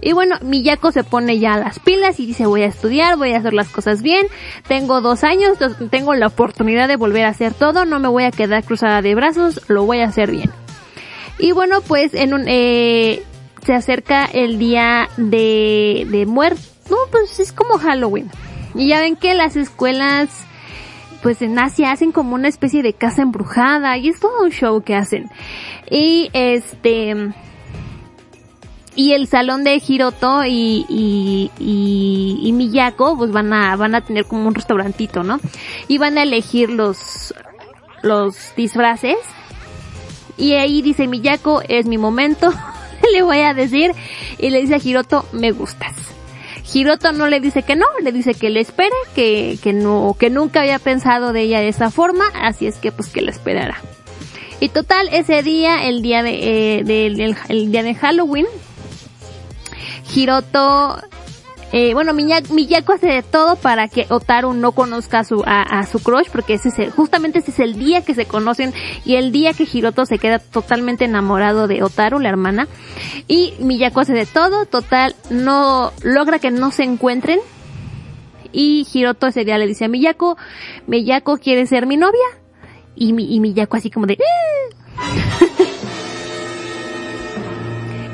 Y bueno, Miyako se pone ya las pilas y dice voy a estudiar, voy a hacer las cosas bien, tengo dos años, tengo la oportunidad de volver a hacer todo, no me voy a quedar cruzada de brazos, lo voy a hacer bien. Y bueno, pues en un, eh, se acerca el día de, de muerte, no, pues es como Halloween. Y ya ven que las escuelas, pues en Asia hacen como una especie de casa embrujada y es todo un show que hacen. Y este, y el salón de Hiroto y, y, y, Miyako pues van a, van a tener como un restaurantito, ¿no? Y van a elegir los, los disfraces. Y ahí dice Miyako, es mi momento, le voy a decir. Y le dice a Hiroto, me gustas. Hiroto no le dice que no, le dice que le espere, que, que no, que nunca había pensado de ella de esa forma, así es que pues que la esperará. Y total, ese día, el día de, eh, el, el día de Halloween, Hiroto, eh, bueno, Miya- Miyako hace de todo para que Otaru no conozca a su, a, su crush, porque ese es el- justamente ese es el día que se conocen y el día que Hiroto se queda totalmente enamorado de Otaru, la hermana. Y Miyako hace de todo, total, no, logra que no se encuentren. Y Hiroto ese día le dice a Miyako, Miyako quiere ser mi novia. Y, y Miyako así como de, "Eh".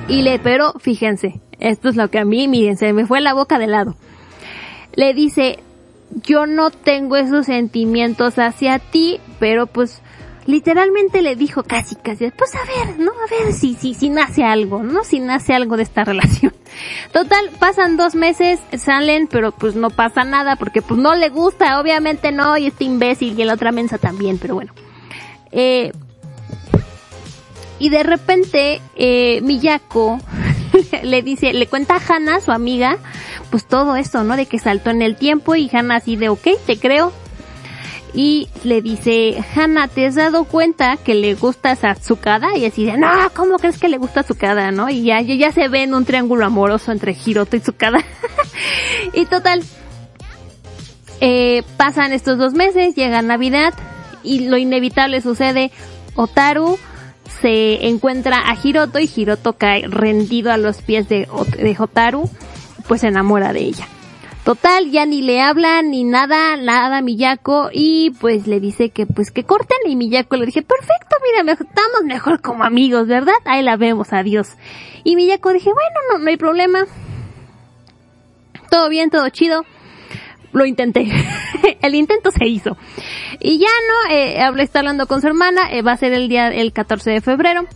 Y le, pero fíjense, esto es lo que a mí, miren, se me fue la boca de lado. Le dice, yo no tengo esos sentimientos hacia ti, pero pues literalmente le dijo casi, casi, pues a ver, ¿no? A ver si, si, si nace algo, ¿no? Si nace algo de esta relación. Total, pasan dos meses, salen, pero pues no pasa nada porque pues no le gusta, obviamente no, y este imbécil y la otra mensa también, pero bueno. Eh, y de repente, eh, Miyako le dice, le cuenta a Hana, su amiga, pues todo esto, ¿no? De que saltó en el tiempo y Hana así de, ok, te creo. Y le dice, Hana, ¿te has dado cuenta que le gusta a Tsukada? Y así de, no, ¿cómo crees que le gusta a Tsukada, no? Y ya, ya se ve en un triángulo amoroso entre Hiroto y Tsukada. y total, eh, pasan estos dos meses, llega Navidad y lo inevitable sucede. Otaru se encuentra a Hiroto y Hiroto cae rendido a los pies de, de Hotaru, pues se enamora de ella. Total, ya ni le habla ni nada, nada Miyako y pues le dice que pues que corten y Miyako le dije, perfecto, mira, estamos mejor como amigos, ¿verdad? Ahí la vemos, adiós. Y Miyako dije, bueno, no, no hay problema. Todo bien, todo chido lo intenté. el intento se hizo. Y ya no, eh, está hablando con su hermana, eh, va a ser el día, el 14 de febrero.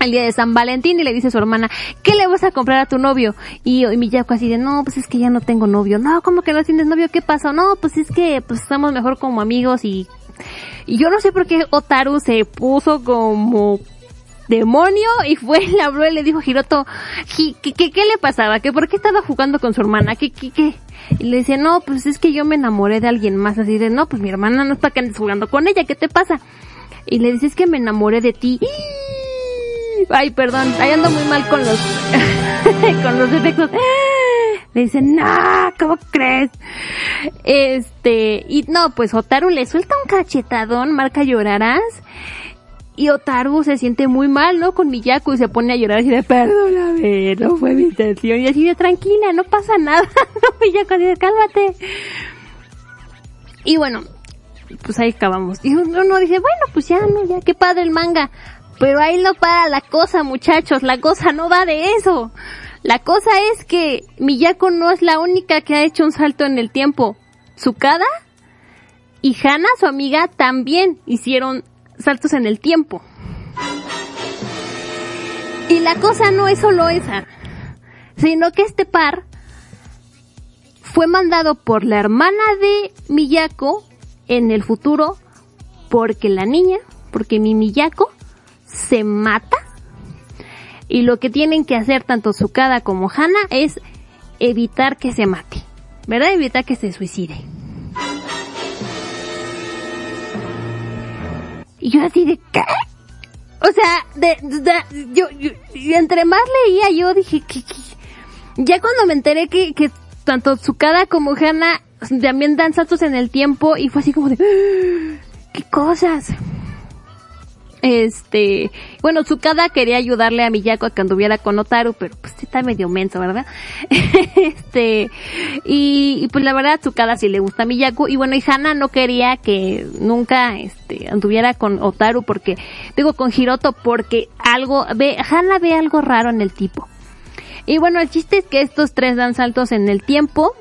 El día de San Valentín y le dice a su hermana, ¿qué le vas a comprar a tu novio? Y, y Miyako así de, no, pues es que ya no tengo novio. No, ¿cómo que no tienes novio? ¿Qué pasó? No, pues es que pues estamos mejor como amigos y, y yo no sé por qué Otaru se puso como demonio y fue, le habló y le dijo a Hiroto, "Hi- ¿qué, qué, le pasaba? ¿Que por qué estaba jugando con su hermana? ¿Qué, qué, qué? Y le dice, no, pues es que yo me enamoré de alguien más, así de, no, pues mi hermana no es para que andes jugando con ella, ¿qué te pasa? Y le dice, es que me enamoré de ti. Ay, perdón, ahí ando muy mal con los, con los efectos. Le dice, no, ¿cómo crees? Este, y no, pues Otaru le suelta un cachetadón, marca llorarás. Y Otaru se siente muy mal, ¿no? Con Miyako y se pone a llorar así de, perdóname, no fue mi intención. Y así de, tranquila, no pasa nada. Miyako así cálmate. Y bueno, pues ahí acabamos. Y uno uno dice, bueno, pues ya, no, ya, qué padre el manga. Pero ahí no para la cosa, muchachos. La cosa no va de eso. La cosa es que Miyako no es la única que ha hecho un salto en el tiempo. Tsukada y Hana, su amiga, también hicieron saltos en el tiempo. Y la cosa no es solo esa, sino que este par fue mandado por la hermana de Miyako en el futuro porque la niña, porque mi Miyako se mata y lo que tienen que hacer tanto Tsukada como Hana es evitar que se mate, ¿verdad? Evitar que se suicide. Y yo así de ¿qué? O sea, de, de- yo, yo- entre más leía yo dije que, ya cuando me enteré que, que tanto Tsukada como Hana también dan saltos en el tiempo y fue así como de "¡Ah! qué cosas. Este, bueno, Tsukada quería ayudarle a Miyako a que anduviera con Otaru, pero pues está medio menso, ¿verdad? este, y, y, pues la verdad Tsukada sí le gusta a Miyako, y bueno, y Hana no quería que nunca, este, anduviera con Otaru porque, digo con Hiroto porque algo, ve, Hana ve algo raro en el tipo. Y bueno, el chiste es que estos tres dan saltos en el tiempo,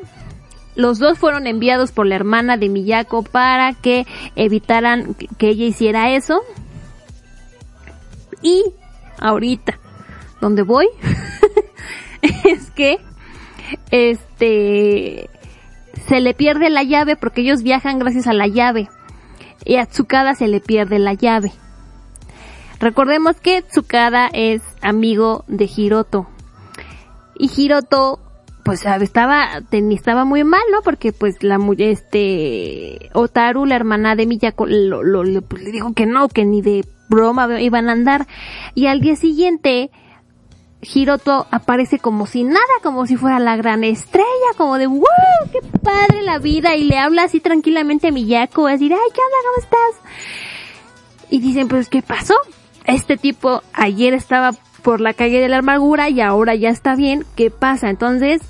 los dos fueron enviados por la hermana de Miyako para que evitaran que ella hiciera eso. Y ahorita, donde voy, es que, este, se le pierde la llave porque ellos viajan gracias a la llave. Y a Tsukada se le pierde la llave. Recordemos que Tsukada es amigo de Hiroto. Y Hiroto, pues estaba, estaba muy mal, ¿no? Porque pues la este, Otaru, la hermana de Miyako, lo, lo- le- pues, le dijo que no, que ni de broma iban a andar. Y al día siguiente, Hiroto aparece como si nada, como si fuera la gran estrella, como de wow, qué padre la vida, y le habla así tranquilamente a Miyako, a decir, ay, ¿qué onda? ¿Cómo estás? Y dicen, pues, ¿qué pasó? Este tipo ayer estaba por la calle de la amargura y ahora ya está bien, ¿qué pasa? Entonces,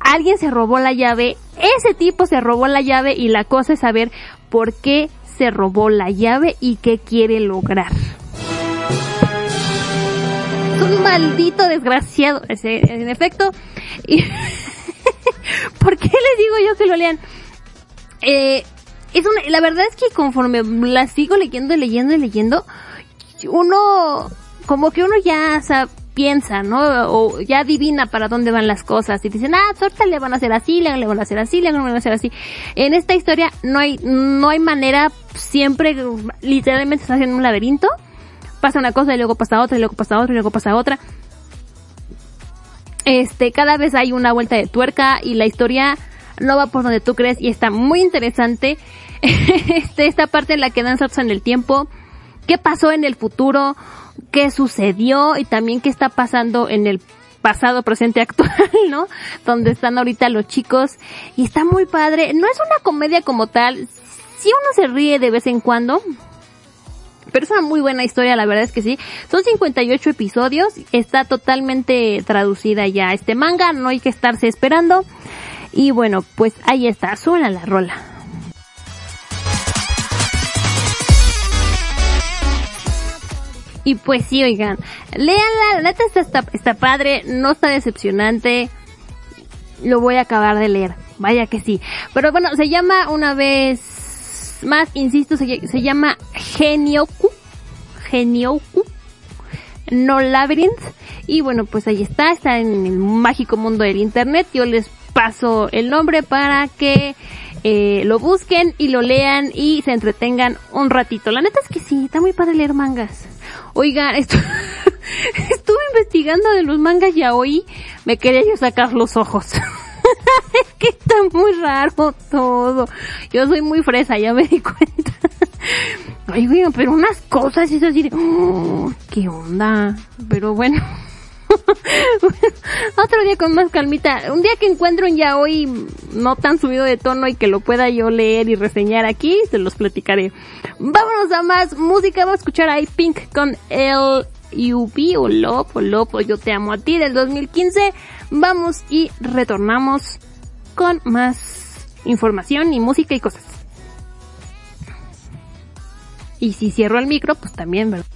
alguien se robó la llave, ese tipo se robó la llave y la cosa es saber por qué se robó la llave y qué quiere lograr. Un maldito desgraciado, en efecto. ¿Por qué les digo yo que lo lean? Eh, es una, la verdad es que conforme la sigo leyendo y leyendo y leyendo, uno, como que uno ya sa- piensa, ¿no? O ya adivina para dónde van las cosas y dicen, ah, ahorita le van a hacer así, le van a hacer así, le van a hacer así. En esta historia no hay, no hay manera, siempre literalmente estás en un laberinto, pasa una cosa y luego pasa otra y luego pasa otra y luego pasa otra. Este, cada vez hay una vuelta de tuerca y la historia no va por donde tú crees y está muy interesante. este, esta parte en la que dan saltos en el tiempo, qué pasó en el futuro, qué sucedió y también qué está pasando en el pasado, presente, actual, ¿no? Donde están ahorita los chicos y está muy padre. No es una comedia como tal, si uno se ríe de vez en cuando, pero es una muy buena historia, la verdad es que sí. Son 58 episodios, está totalmente traducida ya este manga, no hay que estarse esperando. Y bueno, pues ahí está, suena la rola. Y pues sí, oigan, léanla, la neta está, está, está padre, no está decepcionante. Lo voy a acabar de leer, vaya que sí. Pero bueno, se llama una vez más, insisto, se, se llama Genioku. Genioku. No Labyrinth. Y bueno, pues ahí está, está en el mágico mundo del internet. Yo les paso el nombre para que eh, lo busquen y lo lean y se entretengan un ratito. La neta es que sí, está muy padre leer mangas. Oigan, esto, estuve investigando de los mangas y hoy me quería yo sacar los ojos. es que está muy raro todo. Yo soy muy fresa, ya me di cuenta. Ay, güey, pero unas cosas y eso así de, oh, ¿qué onda? Pero bueno. Otro día con más calmita. Un día que encuentro un yaoi no tan subido de tono y que lo pueda yo leer y reseñar aquí, se los platicaré. Vámonos a más música. Vamos a escuchar ahí Pink con el UB o Love o Love o Yo Te Amo a Ti del 2015. Vamos y retornamos con más información y música y cosas. Y si cierro el micro, pues también, ¿verdad?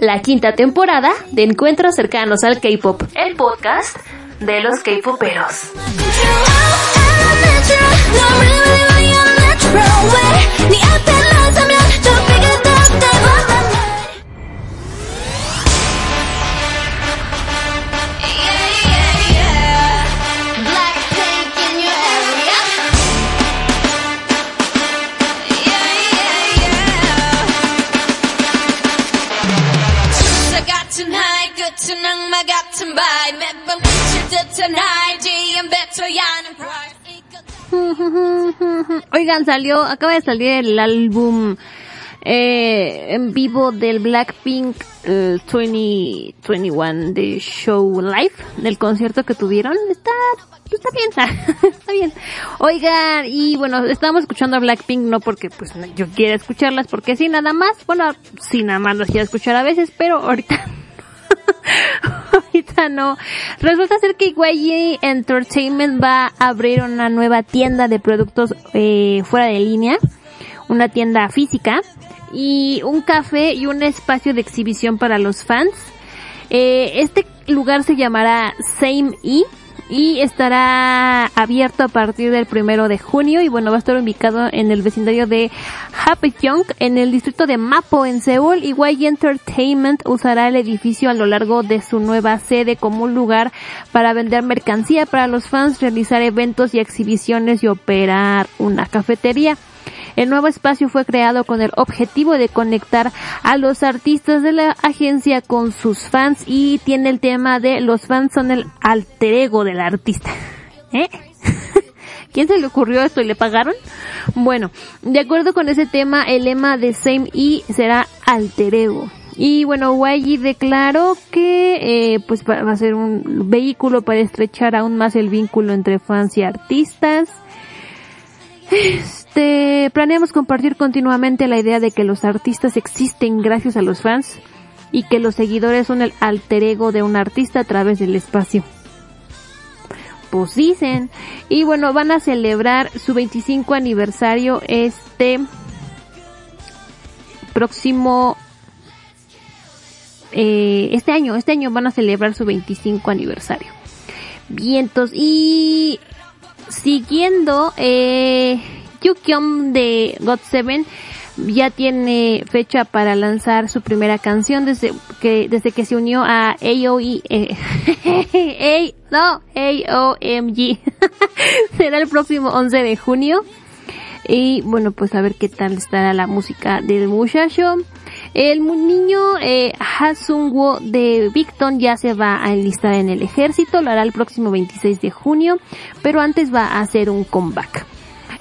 La quinta temporada de Encuentros cercanos al K-pop, el podcast de los K-poperos. Oigan, salió, acaba de salir el álbum eh, en vivo del Blackpink eh, 2021 de Show Live, del concierto que tuvieron. Está, está bien, está bien. Oigan, y bueno, estamos escuchando a Blackpink no porque pues yo quiera escucharlas, porque sí, nada más. Bueno, sí, nada más las quiero escuchar a veces, pero ahorita ahorita no. Resulta ser que YG Entertainment va a abrir una nueva tienda de productos eh, fuera de línea, una tienda física y un café y un espacio de exhibición para los fans. Eh, este lugar se llamará Same E y estará abierto a partir del primero de junio y bueno va a estar ubicado en el vecindario de Hapyeong en el distrito de Mapo en Seúl y YG Entertainment usará el edificio a lo largo de su nueva sede como un lugar para vender mercancía para los fans, realizar eventos y exhibiciones y operar una cafetería. El nuevo espacio fue creado con el objetivo de conectar a los artistas de la agencia con sus fans y tiene el tema de los fans son el alter ego del artista. ¿Eh? ¿Quién se le ocurrió esto y le pagaron? Bueno, de acuerdo con ese tema, el lema de Same E será alter ego. Y bueno, YG declaró que eh, pues va a ser un vehículo para estrechar aún más el vínculo entre fans y artistas. Este, planeamos compartir continuamente la idea de que los artistas existen gracias a los fans y que los seguidores son el alter ego de un artista a través del espacio. Pues dicen. Y bueno, van a celebrar su 25 aniversario este próximo eh, este año, este año van a celebrar su 25 aniversario. Vientos y siguiendo eh, Yukyom de God7 ya tiene fecha para lanzar su primera canción desde que desde que se unió a AOE eh, A- no AOMG será el próximo 11 de junio. Y bueno pues a ver qué tal estará la música del muchacho el niño eh, de Victon ya se va a enlistar en el ejército, lo hará el próximo 26 de junio, pero antes va a hacer un comeback.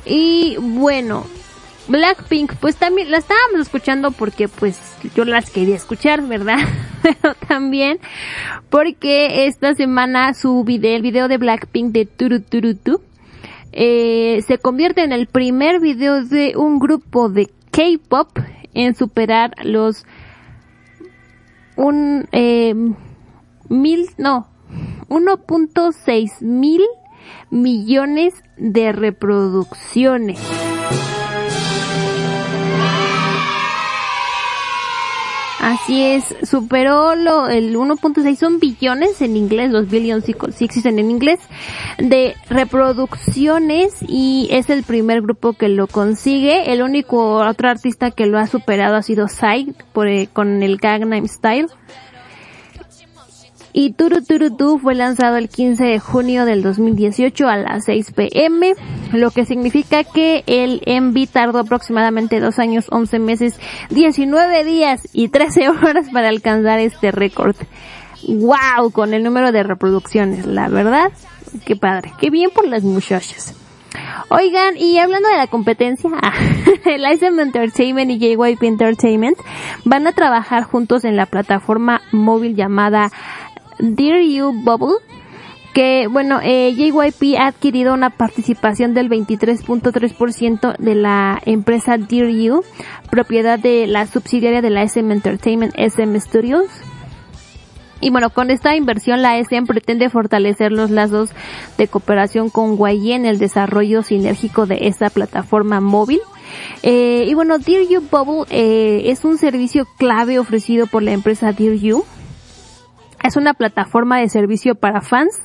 Y bueno, Blackpink, pues también la estábamos escuchando porque pues yo las quería escuchar, ¿verdad? Pero también porque esta semana su video, el video de Blackpink de Turu Turu Tu, eh, se convierte en el primer video de un grupo de K-pop en superar los un eh, mil no 1.6 mil millones de reproducciones. Así es, superó lo, el 1.6 son billones en inglés, los billions sí, existen en inglés, de reproducciones y es el primer grupo que lo consigue. El único otro artista que lo ha superado ha sido Psy por, eh, con el Gangnam Style. Y Turu Turu Tu fue lanzado el 15 de junio del 2018 a las 6 pm, lo que significa que el MV tardó aproximadamente 2 años, 11 meses, 19 días y 13 horas para alcanzar este récord. ¡Wow! Con el número de reproducciones, la verdad, qué padre, qué bien por las muchachas. Oigan, y hablando de la competencia, el SM Entertainment y JYP Entertainment van a trabajar juntos en la plataforma móvil llamada Dear You Bubble, que bueno, eh, JYP ha adquirido una participación del 23.3% de la empresa Dear You, propiedad de la subsidiaria de la SM Entertainment SM Studios. Y bueno, con esta inversión la SM pretende fortalecer los lazos de cooperación con YG en el desarrollo sinérgico de esta plataforma móvil. Eh, y bueno, Dear You Bubble eh, es un servicio clave ofrecido por la empresa Dear You. Es una plataforma de servicio para fans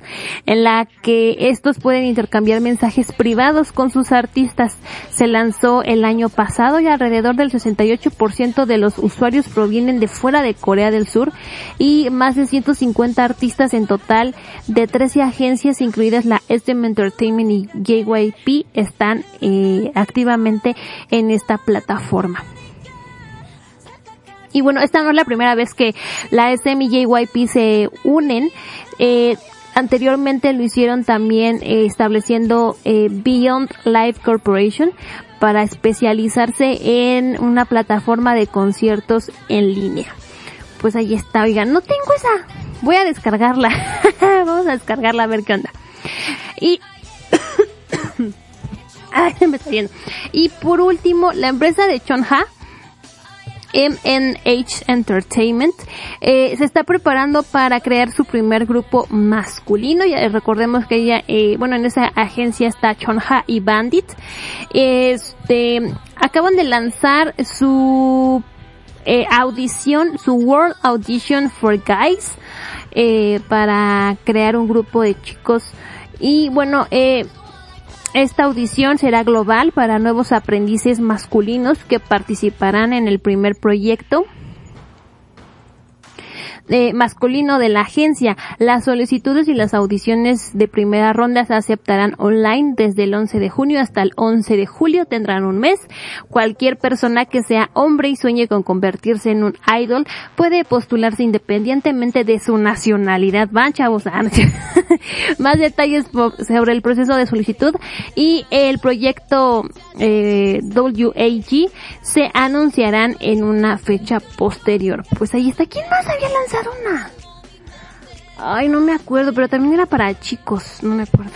en la que estos pueden intercambiar mensajes privados con sus artistas. Se lanzó el año pasado y alrededor del 68% de los usuarios provienen de fuera de Corea del Sur y más de 150 artistas en total de 13 agencias incluidas la SM Entertainment y JYP están eh, activamente en esta plataforma. Y bueno, esta no es la primera vez que la SM y JYP se unen. Eh, anteriormente lo hicieron también eh, estableciendo eh, Beyond Live Corporation para especializarse en una plataforma de conciertos en línea. Pues ahí está, oigan, no tengo esa. Voy a descargarla. Vamos a descargarla a ver qué onda. Y Ay, me está yendo. Y por último, la empresa de Chonha MNH Entertainment eh, se está preparando para crear su primer grupo masculino. Ya recordemos que ella, eh, bueno, en esa agencia está Chonha y Bandit. Este, acaban de lanzar su eh, audición, su World Audition for Guys, eh, para crear un grupo de chicos. Y bueno, eh, esta audición será global para nuevos aprendices masculinos que participarán en el primer proyecto eh, masculino de la agencia. Las solicitudes y las audiciones de primera ronda se aceptarán online desde el 11 de junio hasta el 11 de julio. Tendrán un mes. Cualquier persona que sea hombre y sueñe con convertirse en un idol puede postularse independientemente de su nacionalidad. Van chavos. Ah. Más detalles sobre el proceso de solicitud y el proyecto eh, WAG se anunciarán en una fecha posterior. Pues ahí está. ¿Quién más había lanzado una? Ay, no me acuerdo, pero también era para chicos, no me acuerdo.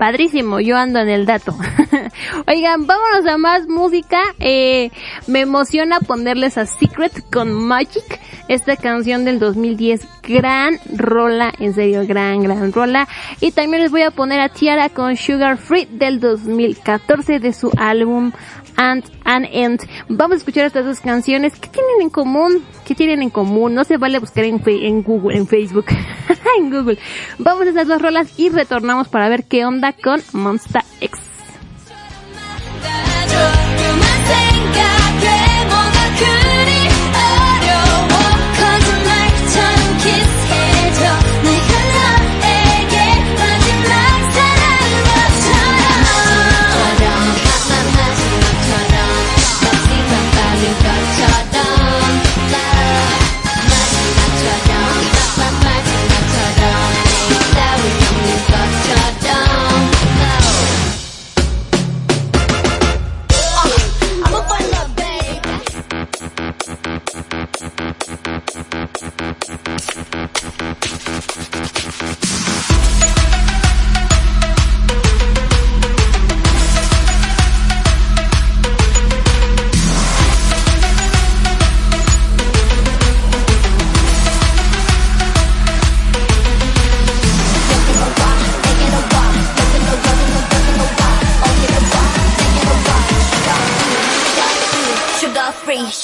Padrísimo, yo ando en el dato. Oigan, vámonos a más música. Eh, me emociona ponerles a Secret con Magic, esta canción del 2010. Gran rola, en serio, gran, gran rola. Y también les voy a poner a Tiara con Sugar Free del 2014 de su álbum And and End. Vamos a escuchar estas dos canciones. ¿Qué tienen en común? ¿Qué tienen en común? No se vale buscar en, en Google, en Facebook, en Google. Vamos a esas dos rolas y retornamos para ver qué onda con Monster X.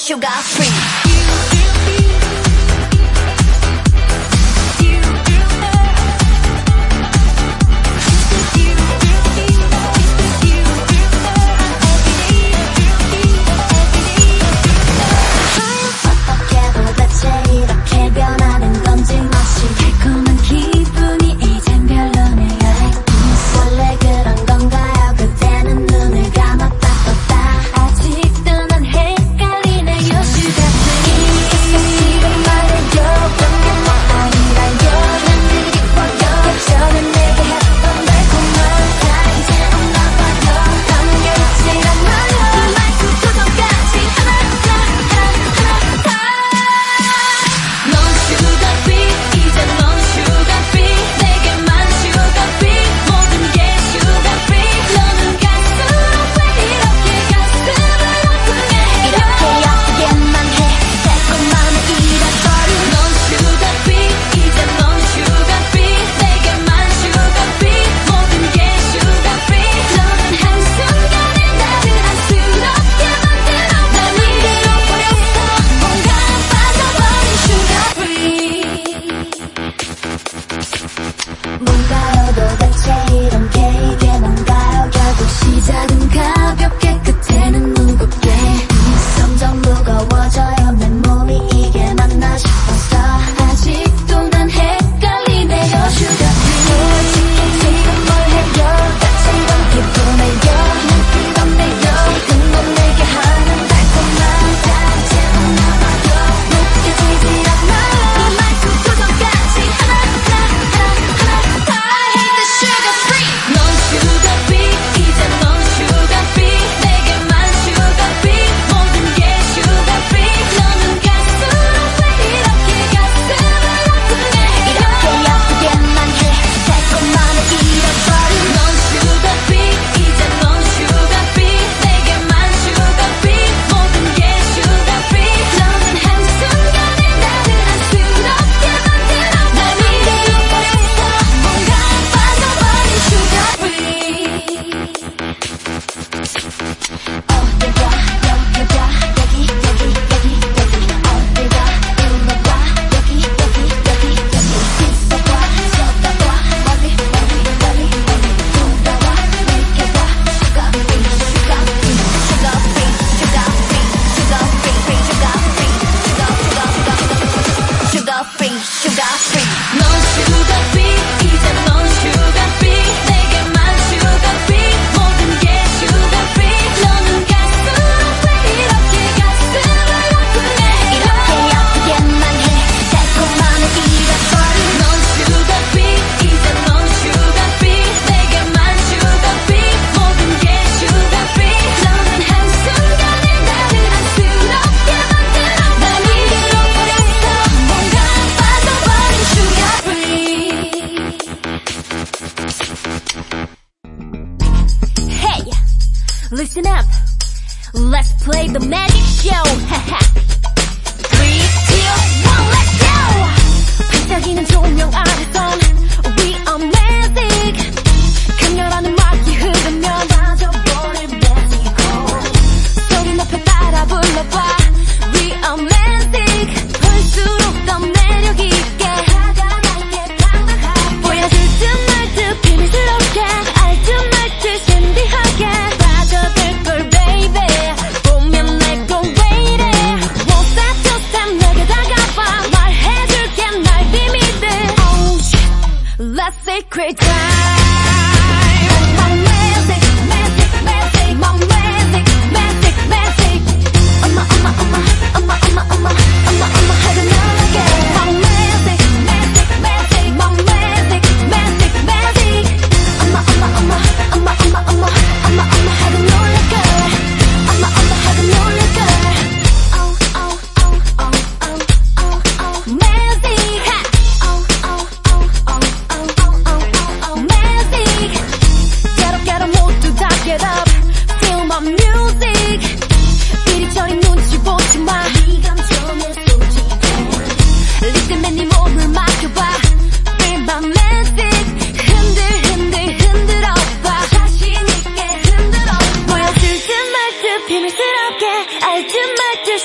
free, sugar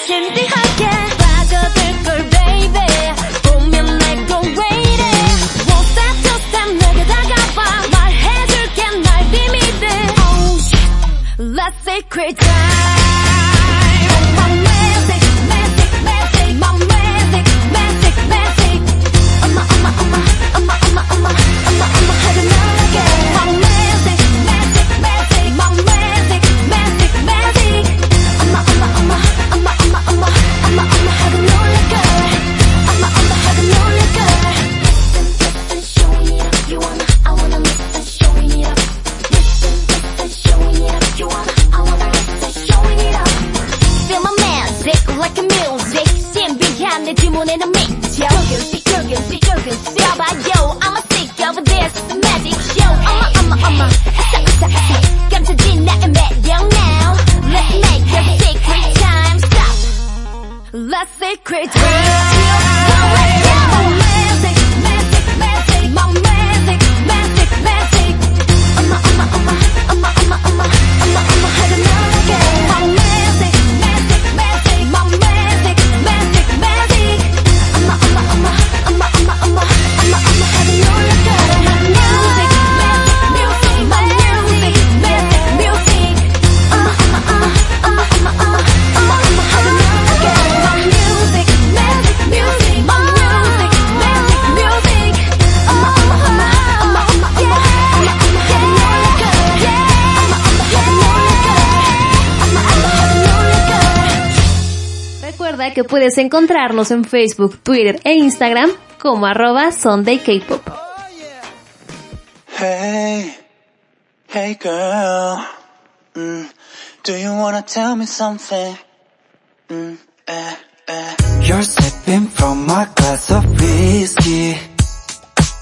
gente encontrarnos en Facebook, Twitter e Instagram como arroba Sunday K-Pop. Hey, hey girl, mm, do you wanna tell me something? Mm, eh, eh. You're sipping from my glass of whiskey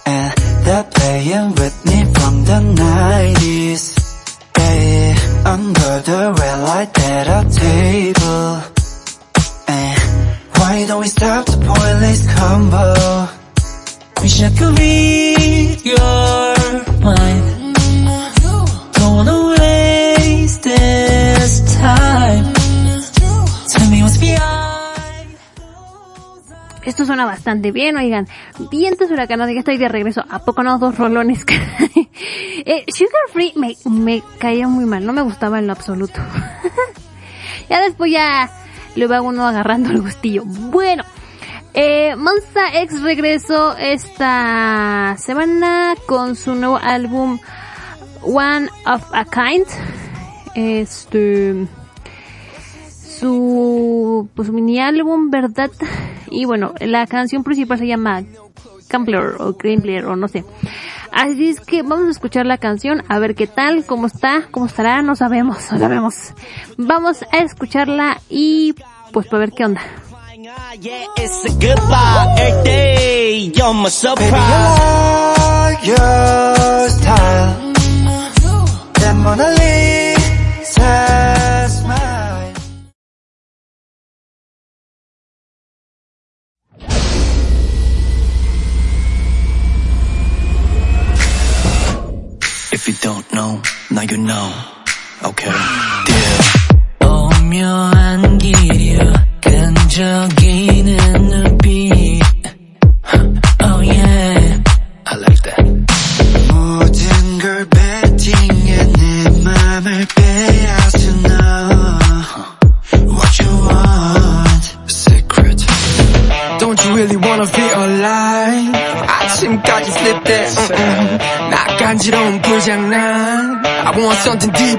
And they're playing with me from the 90s yeah, Under the red light at a table Why don't we stop pointless combo? Wish I could read your mind Esto suena bastante bien, oigan. Vientos huracanados, ya estoy de regreso. ¿A poco no? Dos rolones. Eh, Sugar Free me caía muy mal, no me gustaba en lo absoluto. ya después ya le va uno agarrando el gustillo. Bueno, eh, Monsta X regresó esta semana con su nuevo álbum One of a Kind. Este su pues mini álbum, ¿verdad? Y bueno, la canción principal se llama Gambler o Gambler o no sé. Así es que vamos a escuchar la canción, a ver qué tal, cómo está, cómo estará, no sabemos, no sabemos. Vamos a escucharla y pues para ver qué onda. don't know, now you know. Okay. 오묘한 길이야 끈적이는 something deep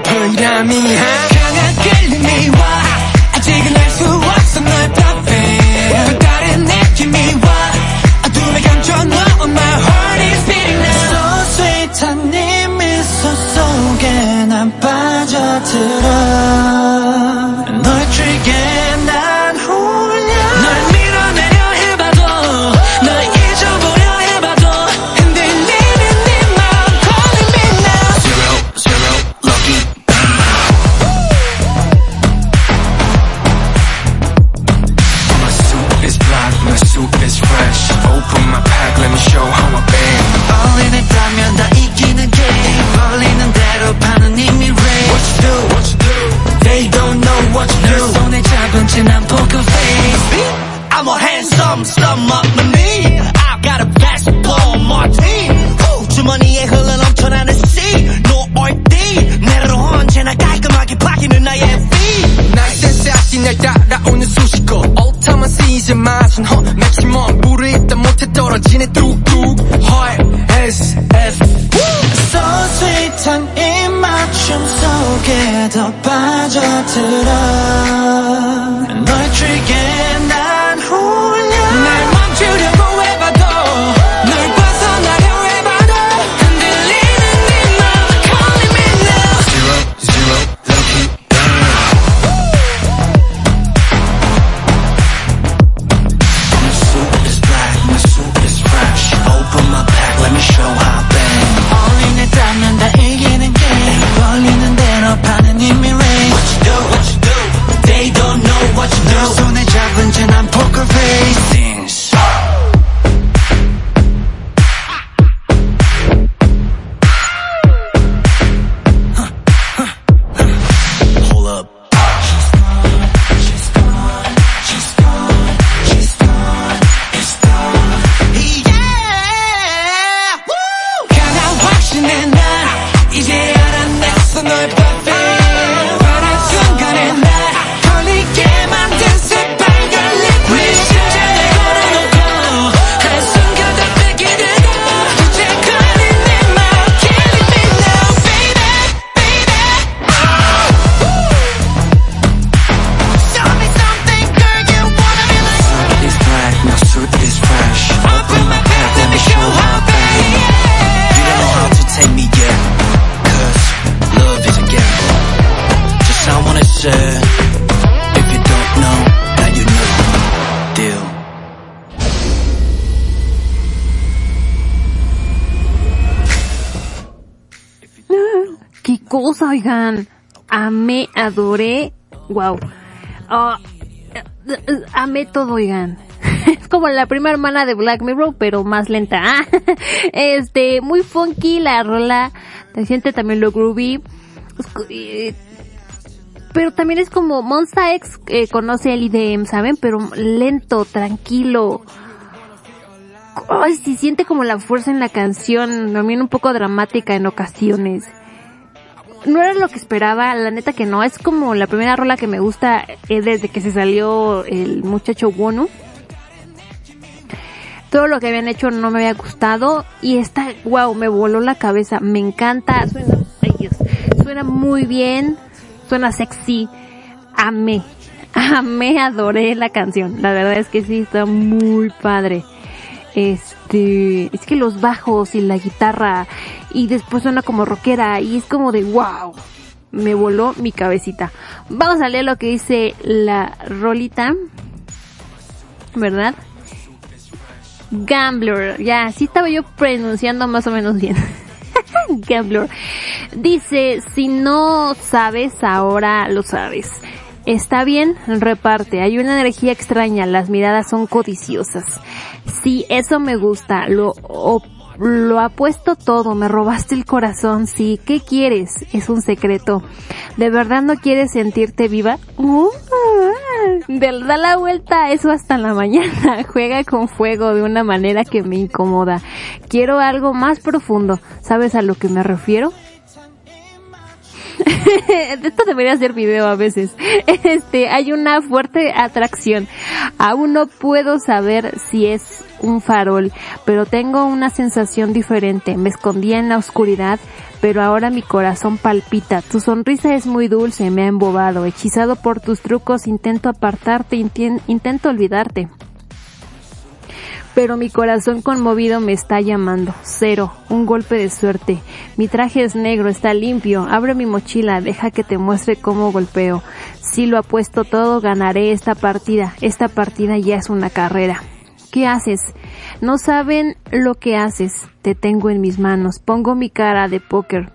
método, oigan. Es como la prima hermana de Black Mirror, pero más lenta. Ah, este, muy funky la rola. Te siente también lo groovy. Pero también es como Monsta X eh, conoce el IDM, ¿saben? Pero lento, tranquilo. Ay, oh, se siente como la fuerza en la canción, también un poco dramática en ocasiones no era lo que esperaba, la neta que no. Es como la primera rola que me gusta eh, desde que se salió el muchacho Wono. Todo lo que habían hecho no me había gustado y esta, wow, me voló la cabeza. Me encanta, suena, suena muy bien, suena sexy. Amé, amé, adoré la canción. La verdad es que sí, está muy padre este, es que los bajos y la guitarra y después suena como rockera y es como de wow, me voló mi cabecita. Vamos a leer lo que dice la rolita, ¿verdad? Gambler, ya, así estaba yo pronunciando más o menos bien. Gambler. Dice, si no sabes, ahora lo sabes. Está bien, reparte. Hay una energía extraña, las miradas son codiciosas. Sí, eso me gusta. Lo lo apuesto todo, me robaste el corazón, sí, ¿qué quieres? Es un secreto. ¿De verdad no quieres sentirte viva? Uh, da la vuelta eso hasta la mañana, juega con fuego de una manera que me incomoda. Quiero algo más profundo, ¿sabes a lo que me refiero? Esto debería ser video a veces. Este, hay una fuerte atracción. Aún no puedo saber si es un farol, pero tengo una sensación diferente. Me escondía en la oscuridad, pero ahora mi corazón palpita. Tu sonrisa es muy dulce, me ha embobado. Hechizado por tus trucos, intento apartarte, intento olvidarte pero mi corazón conmovido me está llamando. Cero, un golpe de suerte. Mi traje es negro, está limpio. Abre mi mochila, deja que te muestre cómo golpeo. Si lo apuesto todo, ganaré esta partida. Esta partida ya es una carrera. ¿Qué haces? No saben lo que haces. Te tengo en mis manos. Pongo mi cara de póker.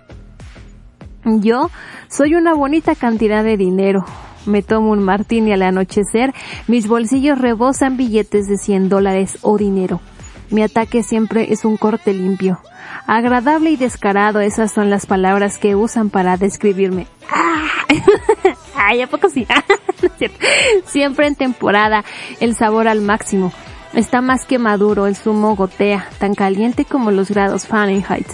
Yo soy una bonita cantidad de dinero. Me tomo un martini al anochecer, mis bolsillos rebosan billetes de 100 dólares o dinero. Mi ataque siempre es un corte limpio. Agradable y descarado, esas son las palabras que usan para describirme. ¡Ah! Ay, ¿a poco sí? Cierto. Siempre en temporada, el sabor al máximo. Está más que maduro, el zumo gotea, tan caliente como los grados Fahrenheit.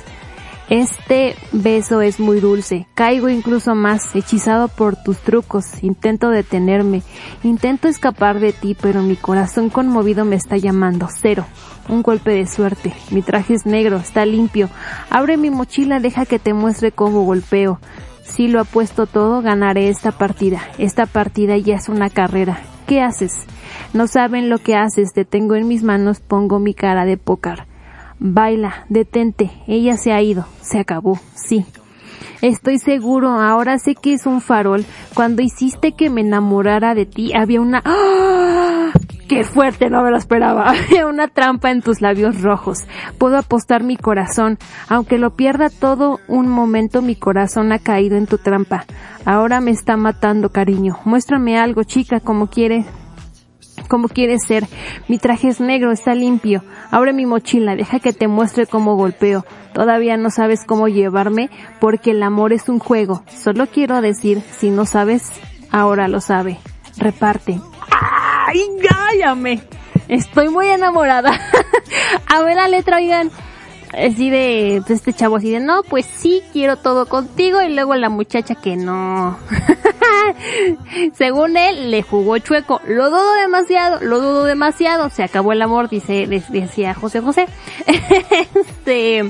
Este beso es muy dulce. Caigo incluso más, hechizado por tus trucos. Intento detenerme. Intento escapar de ti, pero mi corazón conmovido me está llamando. Cero. Un golpe de suerte. Mi traje es negro, está limpio. Abre mi mochila, deja que te muestre cómo golpeo. Si lo apuesto todo, ganaré esta partida. Esta partida ya es una carrera. ¿Qué haces? No saben lo que haces. Te tengo en mis manos, pongo mi cara de pócar. Baila, detente, ella se ha ido, se acabó, sí. Estoy seguro, ahora sé que es un farol. Cuando hiciste que me enamorara de ti, había una... ¡Ah! ¡Qué fuerte! No me lo esperaba. Había una trampa en tus labios rojos. Puedo apostar mi corazón. Aunque lo pierda todo un momento, mi corazón ha caído en tu trampa. Ahora me está matando, cariño. Muéstrame algo, chica, como quiere como quieres ser. Mi traje es negro, está limpio. Abre mi mochila, deja que te muestre cómo golpeo. Todavía no sabes cómo llevarme porque el amor es un juego. Solo quiero decir, si no sabes, ahora lo sabe. Reparte. ¡Ay, cállame! Estoy muy enamorada. A ver la letra, oigan. Así de, este chavo así de, no, pues sí, quiero todo contigo. Y luego la muchacha que no. Según él, le jugó chueco. Lo dudo demasiado, lo dudo demasiado. Se acabó el amor, dice, de- decía José José. este,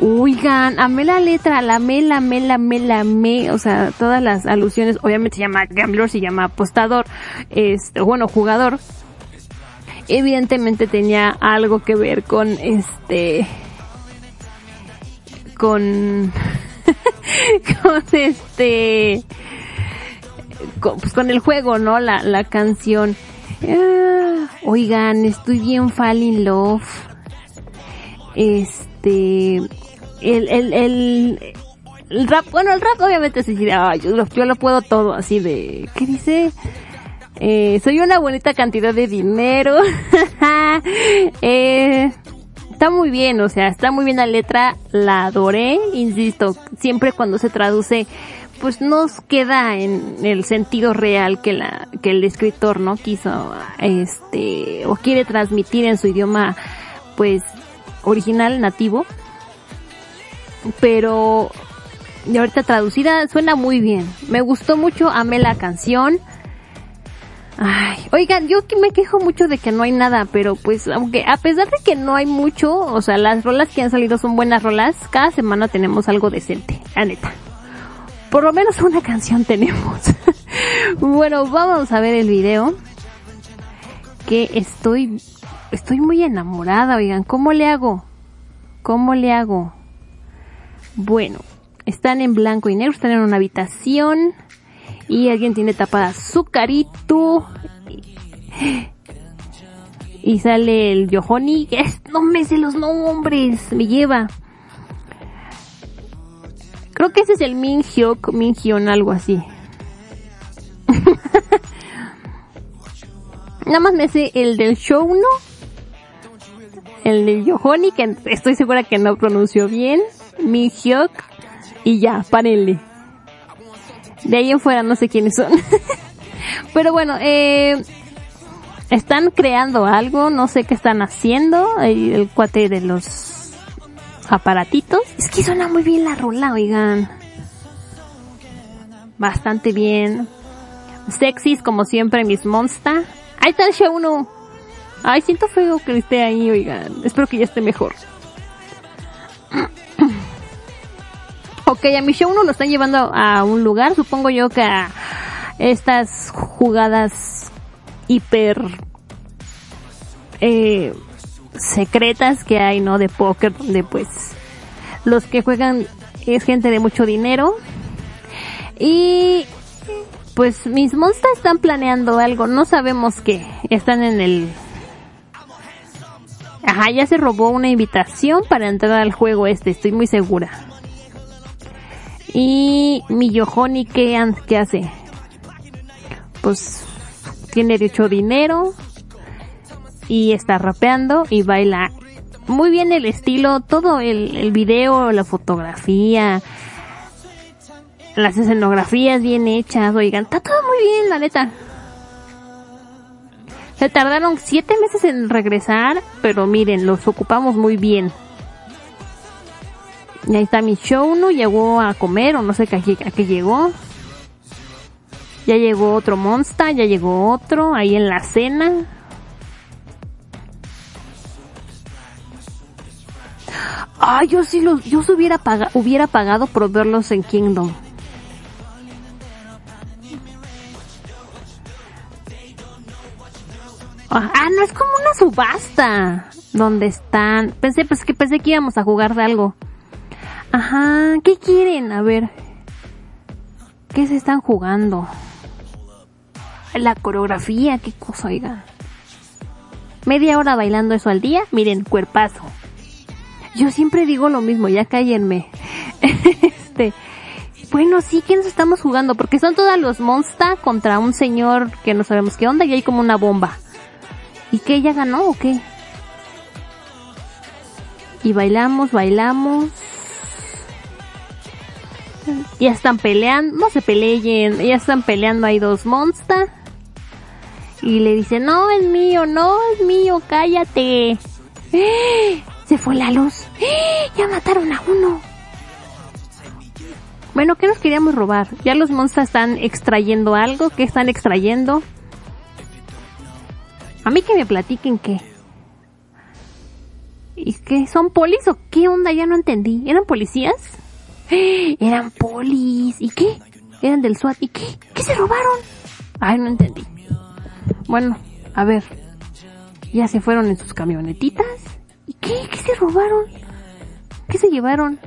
oigan, amé la letra, la amé, la amé, la amé, la amé. O sea, todas las alusiones, obviamente se llama gambler, se llama apostador, este, bueno, jugador. Evidentemente tenía algo que ver con este, con, con este, con, pues con el juego, ¿no? La, la canción. Ah, oigan, estoy bien fall in love. Este, el, el, el, el rap, bueno, el rap obviamente yo, lo- yo lo puedo todo, así de, ¿qué dice? Eh, soy una bonita cantidad de dinero. eh, está muy bien, o sea, está muy bien la letra, la adoré, insisto, siempre cuando se traduce, pues nos queda en el sentido real que la, que el escritor no quiso, este, o quiere transmitir en su idioma, pues, original, nativo. Pero, y ahorita traducida suena muy bien. Me gustó mucho, amé la canción. Ay, oigan, yo que me quejo mucho de que no hay nada, pero pues, aunque a pesar de que no hay mucho, o sea, las rolas que han salido son buenas rolas, cada semana tenemos algo decente, la neta. Por lo menos una canción tenemos. bueno, vamos a ver el video. Que estoy, estoy muy enamorada, oigan, ¿cómo le hago? ¿Cómo le hago? Bueno, están en blanco y negro, están en una habitación y alguien tiene tapada su carito y sale el Yohoni, no me sé los nombres, me lleva. Creo que ese es el Min Hyuk, Min Hyun, algo así. Nada más me sé el del show, ¿no? el de Yohoni, que estoy segura que no pronunció bien, Mi Hyuk, y ya, párenle. De ahí en fuera no sé quiénes son. Pero bueno, eh, están creando algo, no sé qué están haciendo, el, el cuate de los aparatitos. Es que suena muy bien la rola, oigan. Bastante bien. Sexys como siempre, mis monsta. Ahí está el show 1. Ay, siento feo que esté ahí, oigan. Espero que ya esté mejor. Ok, a mi show 1 lo están llevando a un lugar, supongo yo que a estas jugadas hiper eh, secretas que hay, ¿no? De póker, donde pues los que juegan es gente de mucho dinero. Y pues mis monsters están planeando algo, no sabemos qué. Están en el... Ajá, ya se robó una invitación para entrar al juego este, estoy muy segura. Y mi Yohoni, ¿qué, qué hace? Pues tiene mucho dinero y está rapeando y baila muy bien el estilo, todo el, el video, la fotografía, las escenografías bien hechas, oigan, está todo muy bien, la neta. Se tardaron siete meses en regresar, pero miren, los ocupamos muy bien. Y ahí está mi show, ¿no? Llegó a comer, o no sé a qué, a qué llegó. Ya llegó otro Monster, ya llegó otro, ahí en la cena. Ay, yo sí los, yo se hubiera hubiera pagado por verlos en Kingdom. Ah, ah, no, es como una subasta. Donde están. Pensé, pues que pensé que íbamos a jugar de algo. Ajá, ¿qué quieren? A ver. ¿Qué se están jugando? La coreografía, qué cosa, oiga. Media hora bailando eso al día, miren, cuerpazo. Yo siempre digo lo mismo, ya cállenme. este, bueno, sí, ¿qué nos estamos jugando? Porque son todos los Monsta contra un señor que no sabemos qué onda y hay como una bomba. ¿Y qué? ¿Ya ganó o qué? Y bailamos, bailamos. Ya están peleando, no se peleen, ya están peleando hay dos Monsta. Y le dice, no, es mío, no, es mío, cállate. Se fue la luz. Ya mataron a uno. Bueno, ¿qué nos queríamos robar? Ya los monsters están extrayendo algo. ¿Qué están extrayendo? A mí que me platiquen qué. ¿Y qué? ¿Son polis o qué onda? Ya no entendí. ¿Eran policías? Eran polis. ¿Y qué? Eran del SWAT. ¿Y qué? ¿Qué se robaron? Ay, no entendí. Bueno, a ver. Ya se fueron en sus camionetitas. ¿Y qué? ¿Qué se robaron? ¿Qué se llevaron?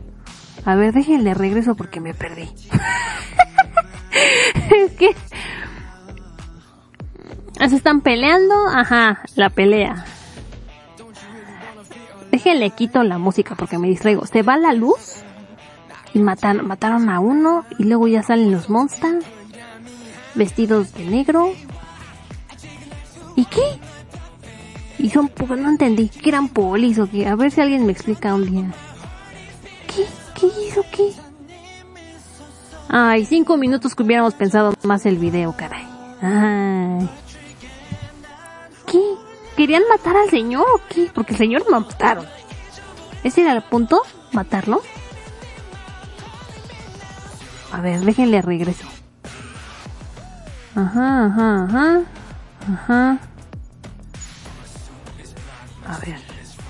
A ver, déjenle regreso porque me perdí. es que... Se están peleando. Ajá, la pelea. Déjenle quito la música porque me distraigo. Se va la luz. Y matan, mataron a uno. Y luego ya salen los monsters. Vestidos de negro. ¿Y qué? Y son, no entendí, que eran polis o qué. A ver si alguien me explica un día. ¿Qué? ¿Qué hizo qué? Ay, cinco minutos que hubiéramos pensado más el video, caray. Ay. ¿Qué? ¿Querían matar al señor o qué? Porque el señor mataron. ¿Ese era el punto? ¿Matarlo? A ver, déjenle regreso. Ajá, ajá, ajá. Ajá. A ver,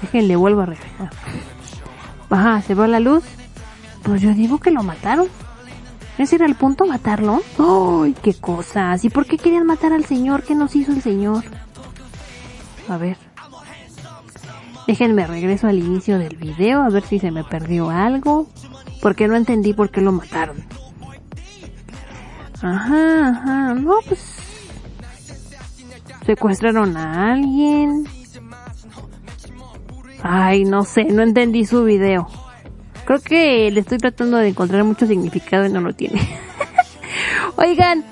déjenle vuelvo a regresar. Ajá, se va la luz. Pues yo digo que lo mataron. ¿Ese era el punto, matarlo? ¡Ay, qué cosas! ¿Y por qué querían matar al señor? ¿Qué nos hizo el señor? A ver. Déjenme regreso al inicio del video a ver si se me perdió algo. Porque no entendí por qué lo mataron. Ajá, ajá. No, pues... Secuestraron a alguien. Ay, no sé, no entendí su video. Creo que le estoy tratando de encontrar mucho significado y no lo tiene. Oigan,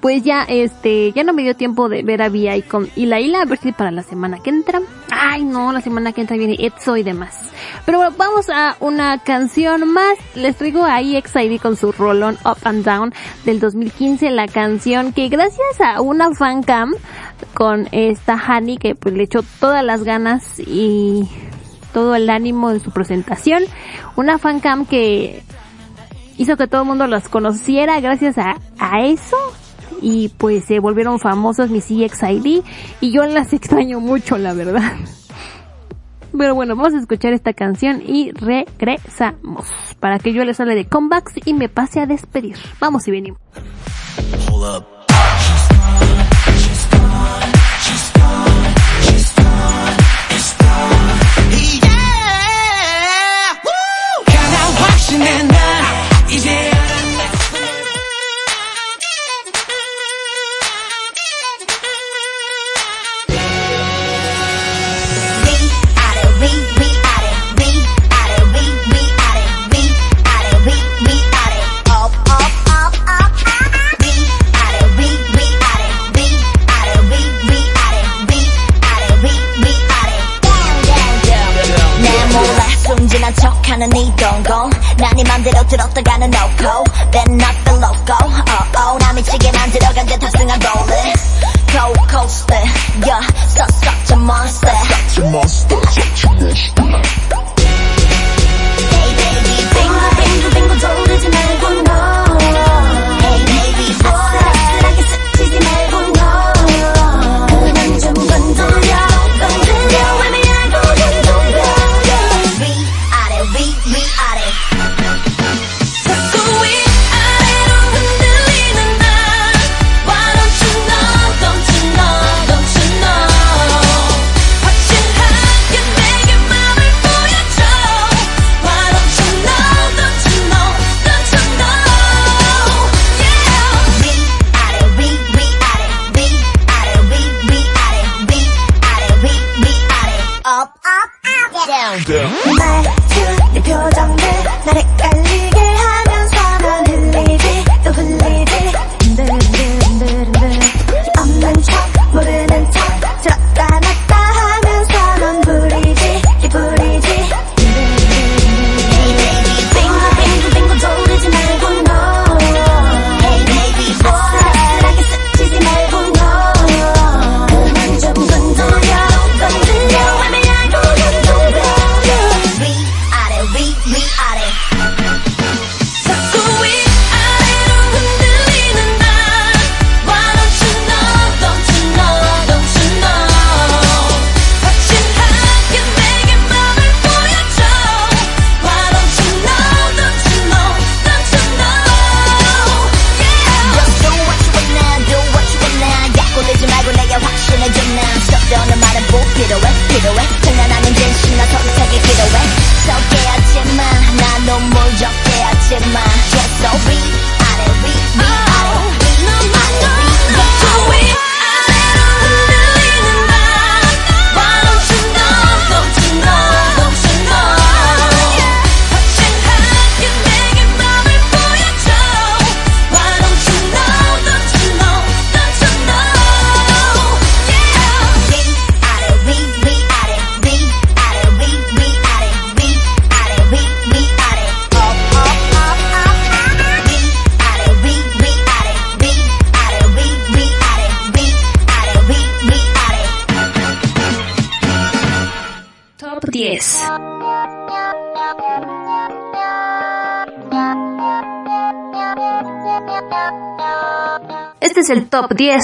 pues ya este ya no me dio tiempo de ver a Vi con y la Ila a ver si para la semana que entra. Ay no la semana que entra viene Etso y demás. Pero bueno, vamos a una canción más. Les traigo a EXID con su rolón Up and Down del 2015 la canción que gracias a una fan cam con esta Hani que pues le echó todas las ganas y todo el ánimo de su presentación. Una fan cam que hizo que todo el mundo los conociera gracias a, a eso y pues se volvieron famosos mis EXID y yo las extraño mucho la verdad. Pero bueno, vamos a escuchar esta canción y regresamos para que yo les hable de comebacks y me pase a despedir. Vamos y venimos.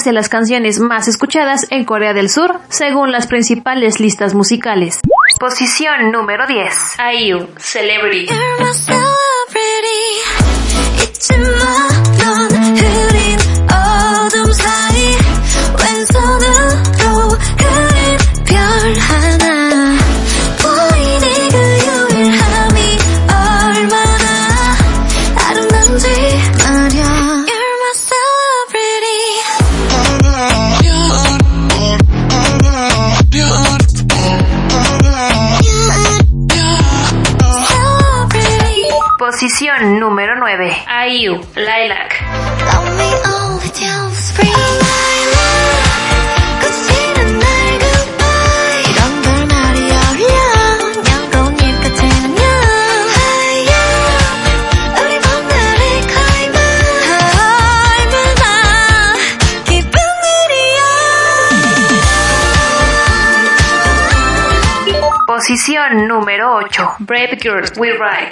hace las canciones más escuchadas en Corea del Sur, según las principales listas musicales. Posición número 10. IU, Celebrity. Posición número 9. IU, Lilac. Posición número 8. Brave Girls We Ride.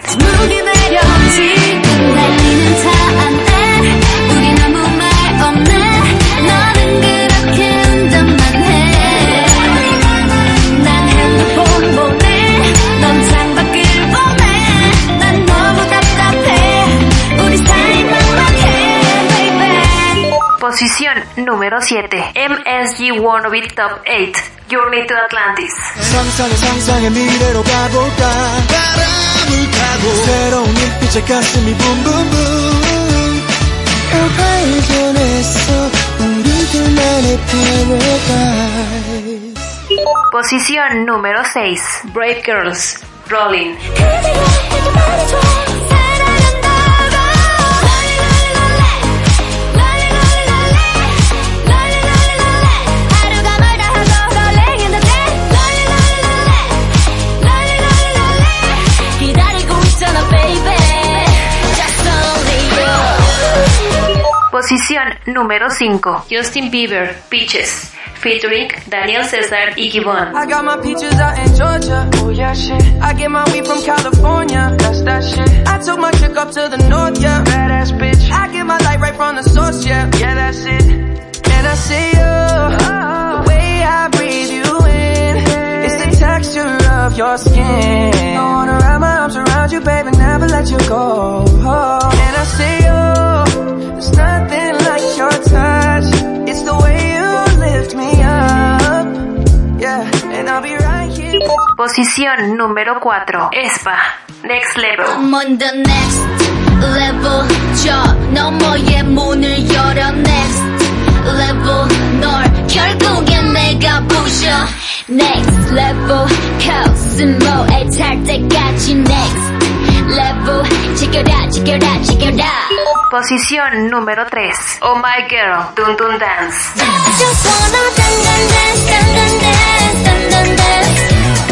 Posición número 7. MSG Wannabe Top 8. Journey to Atlantis. 상상의 상상의 미래로 가볼까 바람을 타고 새로운 잎빛에 가슴이 붐붐붐 발견했어 우리 둘만의 paradise Posición número 6. Brave Girls, Rolling. Posición número 5. Justin Bieber, Peaches. Featuring Daniel Cesar y Gibbon. I got my peaches out in Georgia. Oh yeah, shit. I get my weed from California. That's that shit. I took my chick up to the north, yeah. Badass bitch. I get my light right from the source, yeah. Yeah, that's it. And I see you. The way I breathe you in. It's the texture of your skin. I wanna wrap my arms around you, baby, never let you go. And I see you. There's nothing like your touch. It's the way you lift me up. Yeah, and I'll be right here. Posición número 4. Espa, Next Level. I'm on the next level 저 너머의 문을 열어 next level. 널 결국엔 내가 부셔. Next level. 코스모에 탈 때까지 Next level. 지켜라 지켜라 지켜라. Posición número 3 Oh my girl. Dun Dun Dance. I just wanna dun dun dance dun dun dance dun dun dance.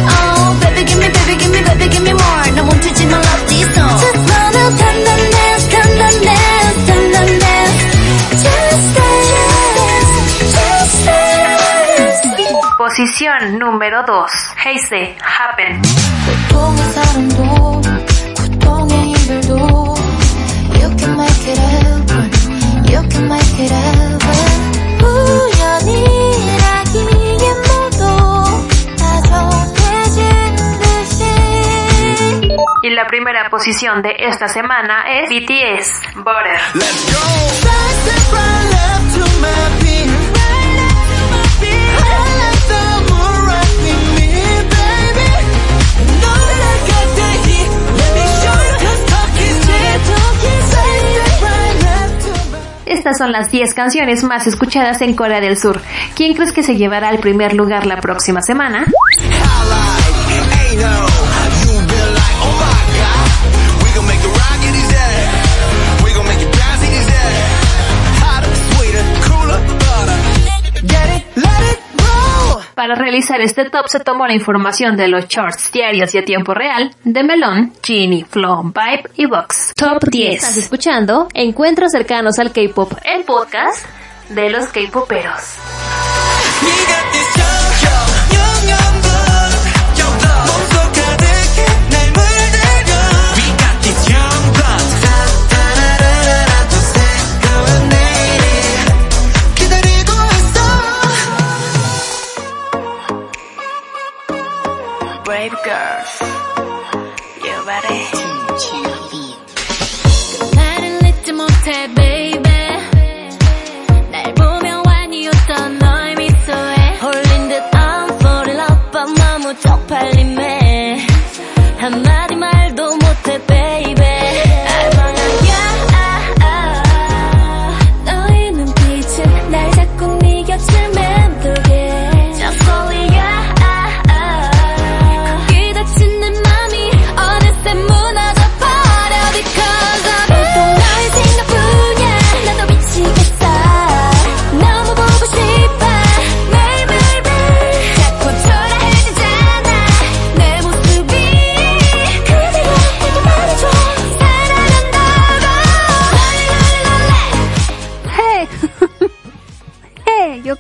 Oh baby give me baby give me baby give me more. No one 나 my love this song Just wanna dun dun dance. Posición número 2. Heise Happen. Y la primera posición de esta semana es BTS Estas son las 10 canciones más escuchadas en Corea del Sur. ¿Quién crees que se llevará el primer lugar la próxima semana? Para realizar este top se tomó la información de los charts diarios y a tiempo real de Melon, Genie, Flow, Vibe y Vox. Top 10. Estás escuchando Encuentros cercanos al K-pop, el podcast de los K-poperos.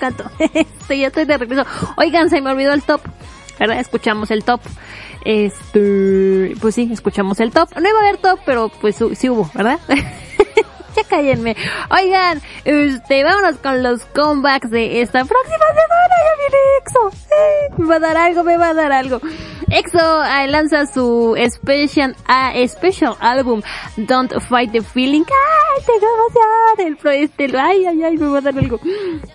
Estoy, ya estoy de regreso. Oigan, se me olvidó el top. ¿verdad? Escuchamos el top. Este, pues sí, escuchamos el top. No iba a haber top, pero pues sí hubo, ¿verdad? ya cállenme. Oigan, este, vámonos con los comebacks de esta próxima semana. Ya viene EXO. Eh, me va a dar algo, me va a dar algo. EXO ah, lanza su special, ah, special álbum Don't Fight the Feeling. ¡Ay, tengo emoción! El pro este, ay, ay, ay, me va a dar algo.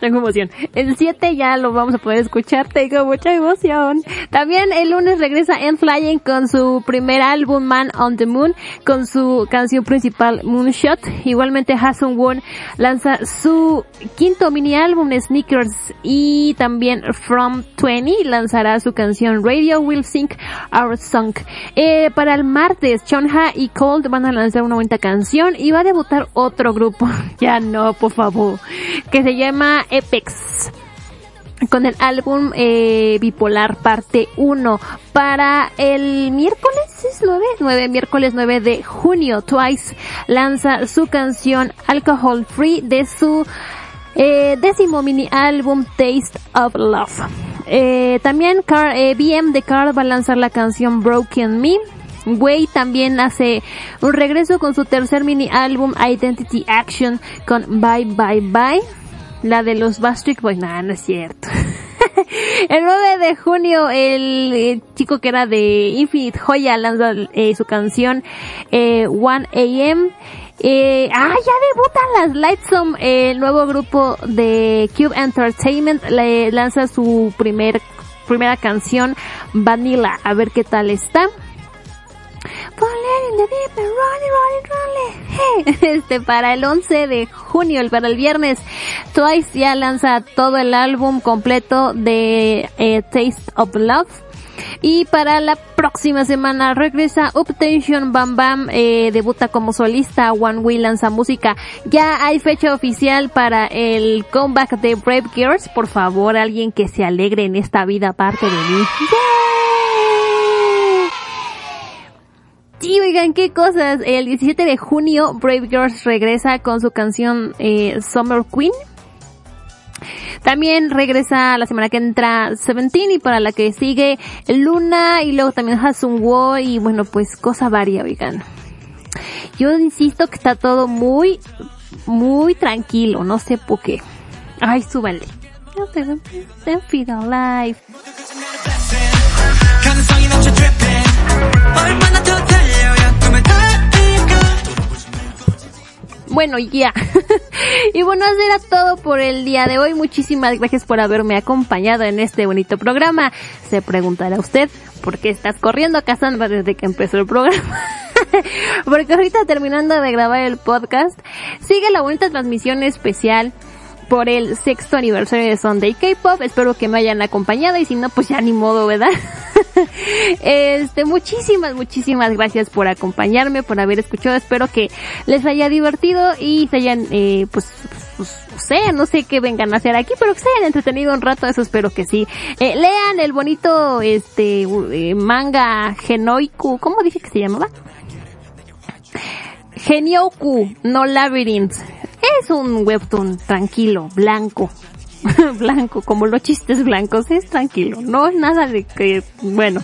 Tengo emoción. El 7 ya lo vamos a poder escuchar, tengo mucha emoción. También el lunes regresa En Flying con su primer álbum Man on the Moon, con su canción principal Moonshot. Igualmente Hasun Won lanza su quinto mini álbum Sneakers y también From 20 lanzará su canción Radio Will Sing Our Song. Eh, para el martes, Chonha y Cold van a lanzar una bonita canción y va a debutar otro grupo. ya no, por favor. Que se llama Epex con el álbum eh, Bipolar parte 1 para el miércoles es 9, 9 miércoles 9 de junio Twice lanza su canción Alcohol Free de su eh, décimo mini álbum Taste of Love. Eh, también Car, eh, BM de Card va a lanzar la canción Broken Me. Way también hace un regreso con su tercer mini álbum Identity Action con Bye Bye Bye la de los Bastric Boys, no, no es cierto. el 9 de junio, el, eh, chico que era de Infinite Joya lanza eh, su canción eh, 1 AM. Eh, ah, ya debutan las Lightsome, el nuevo grupo de Cube Entertainment, le lanza su primer, primera canción, Vanilla, a ver qué tal está. Este, para el 11 de junio, para el viernes, Twice ya lanza todo el álbum completo de eh, Taste of Love. Y para la próxima semana regresa Uptension Bam Bam, eh, debuta como solista, One Way lanza música. Ya hay fecha oficial para el comeback de Brave Girls. Por favor, alguien que se alegre en esta vida aparte de mí. Sí, oigan, qué cosas. El 17 de junio, Brave Girls regresa con su canción eh, Summer Queen. También regresa la semana que entra Seventeen y para la que sigue Luna y luego también Hasun Wo y bueno, pues cosa varia, oigan. Yo insisto que está todo muy, muy tranquilo, no sé por qué. Ay, súbanle. No Bueno, ya. y bueno, eso era todo por el día de hoy. Muchísimas gracias por haberme acompañado en este bonito programa. Se preguntará usted por qué estás corriendo, Cassandra, desde que empezó el programa. Porque ahorita terminando de grabar el podcast, sigue la bonita transmisión especial por el sexto aniversario de Sunday K-Pop. Espero que me hayan acompañado y si no, pues ya ni modo, ¿verdad? este, muchísimas, muchísimas gracias por acompañarme, por haber escuchado. Espero que les haya divertido y se hayan, eh, pues, pues, no sé, no sé qué vengan a hacer aquí, pero que se hayan entretenido un rato, eso espero que sí. Eh, lean el bonito, este, eh, manga Genoiku, ¿cómo dije que se llamaba? Genioku, no Labyrinth. Es un webtoon tranquilo, blanco. blanco, como los chistes blancos, es tranquilo, no es nada de que, bueno,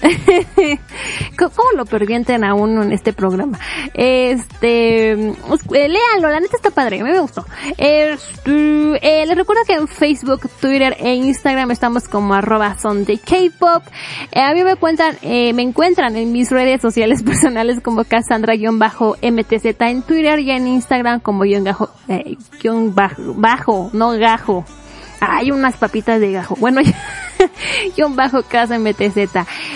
¿cómo lo pervienten a uno en este programa? Este, eh, léanlo, la neta está padre, me gustó. Este, eh, les recuerdo que en Facebook, Twitter e Instagram estamos como arroba son de K-pop. Eh, a mí me cuentan, eh, me encuentran en mis redes sociales personales como Cassandra-MTZ en Twitter y en Instagram como guion gajo, guion bajo, bajo, no gajo. Hay unas papitas de gajo. Bueno, guion bajo casa MTZ.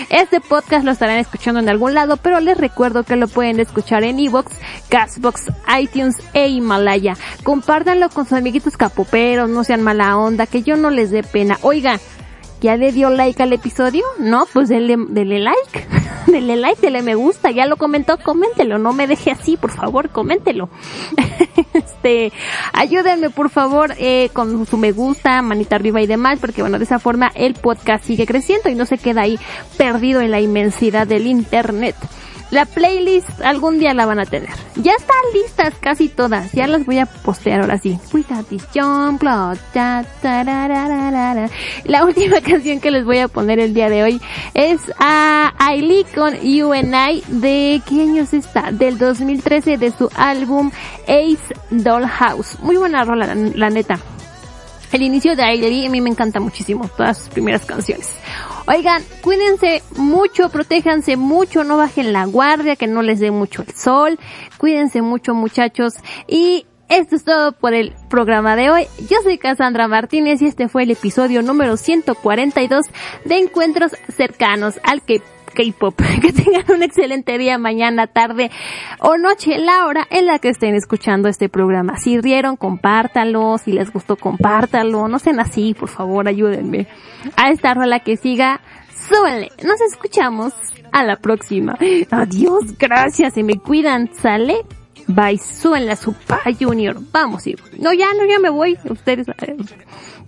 Este podcast lo estarán escuchando en algún lado, pero les recuerdo que lo pueden escuchar en Evox, Castbox, iTunes e Himalaya. Compártanlo con sus amiguitos capoperos, no sean mala onda, que yo no les dé pena. Oiga, ¿ya le dio like al episodio? No, pues dele, dele like. dele like, dele me gusta. Ya lo comentó, coméntelo. No me deje así, por favor, coméntelo. este, ayúdenme por favor eh, con su me gusta, manita arriba y demás, porque bueno, de esa forma el podcast sigue creciendo y no se queda ahí perdido en la inmensidad del internet. La playlist algún día la van a tener. Ya están listas casi todas. Ya las voy a postear ahora sí. We. La última canción que les voy a poner el día de hoy es a Ailey con UNI. ¿De qué años está? Del 2013 de su álbum Ace Dollhouse. Muy buena rola, la neta. El inicio de Ailey a mí me encanta muchísimo, todas sus primeras canciones. Oigan, cuídense mucho, protéjanse mucho, no bajen la guardia, que no les dé mucho el sol. Cuídense mucho muchachos y esto es todo por el programa de hoy. Yo soy Cassandra Martínez y este fue el episodio número 142 de Encuentros cercanos al que K-pop. Que tengan un excelente día, mañana, tarde o noche, la hora en la que estén escuchando este programa. Si rieron, compártanlo. Si les gustó, compártanlo. No sean así, por favor, ayúdenme. A esta rola que siga, súbanle. Nos escuchamos a la próxima. Adiós, gracias, se me cuidan. Sale. Bye, suena Supa Junior. Vamos, ir. No, ya, no, ya me voy. Ustedes,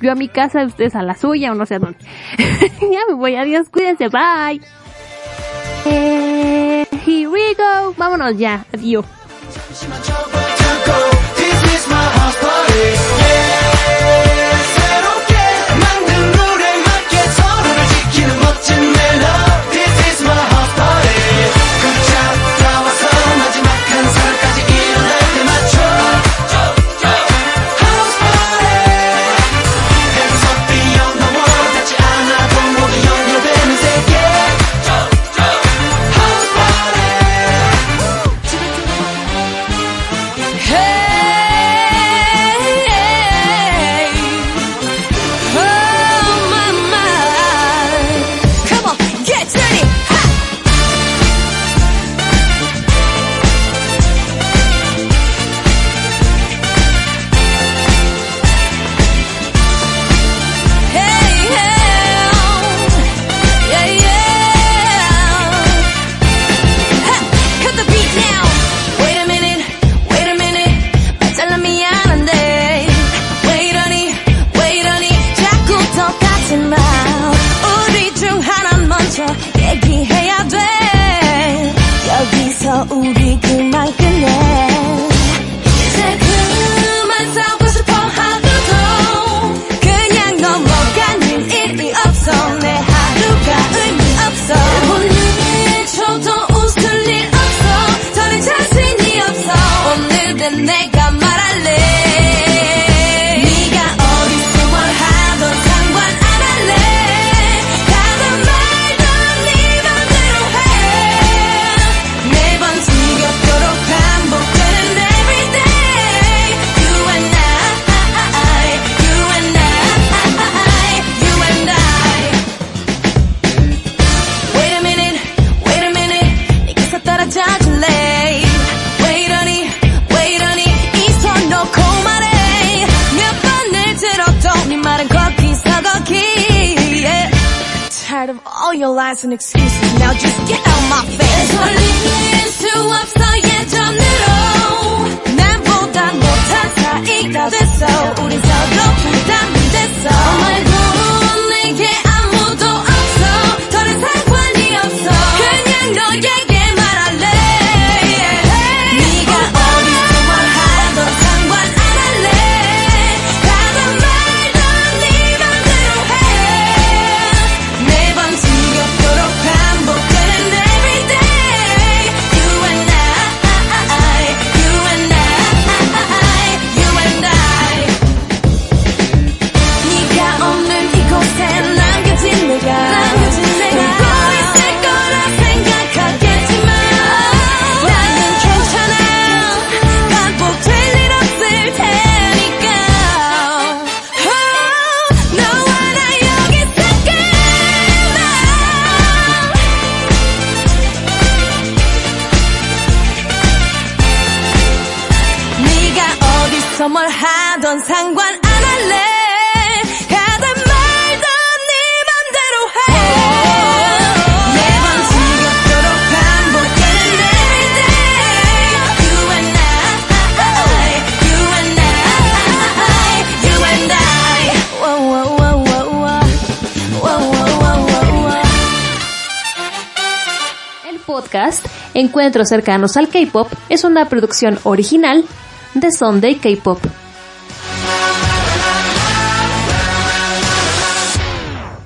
yo a mi casa, ustedes a la suya o no sé a dónde. ya me voy, adiós, cuídense, bye. Eh, here we go. Vámonos ya. Adiós. Encuentros cercanos al K-pop es una producción original de Sunday K-pop.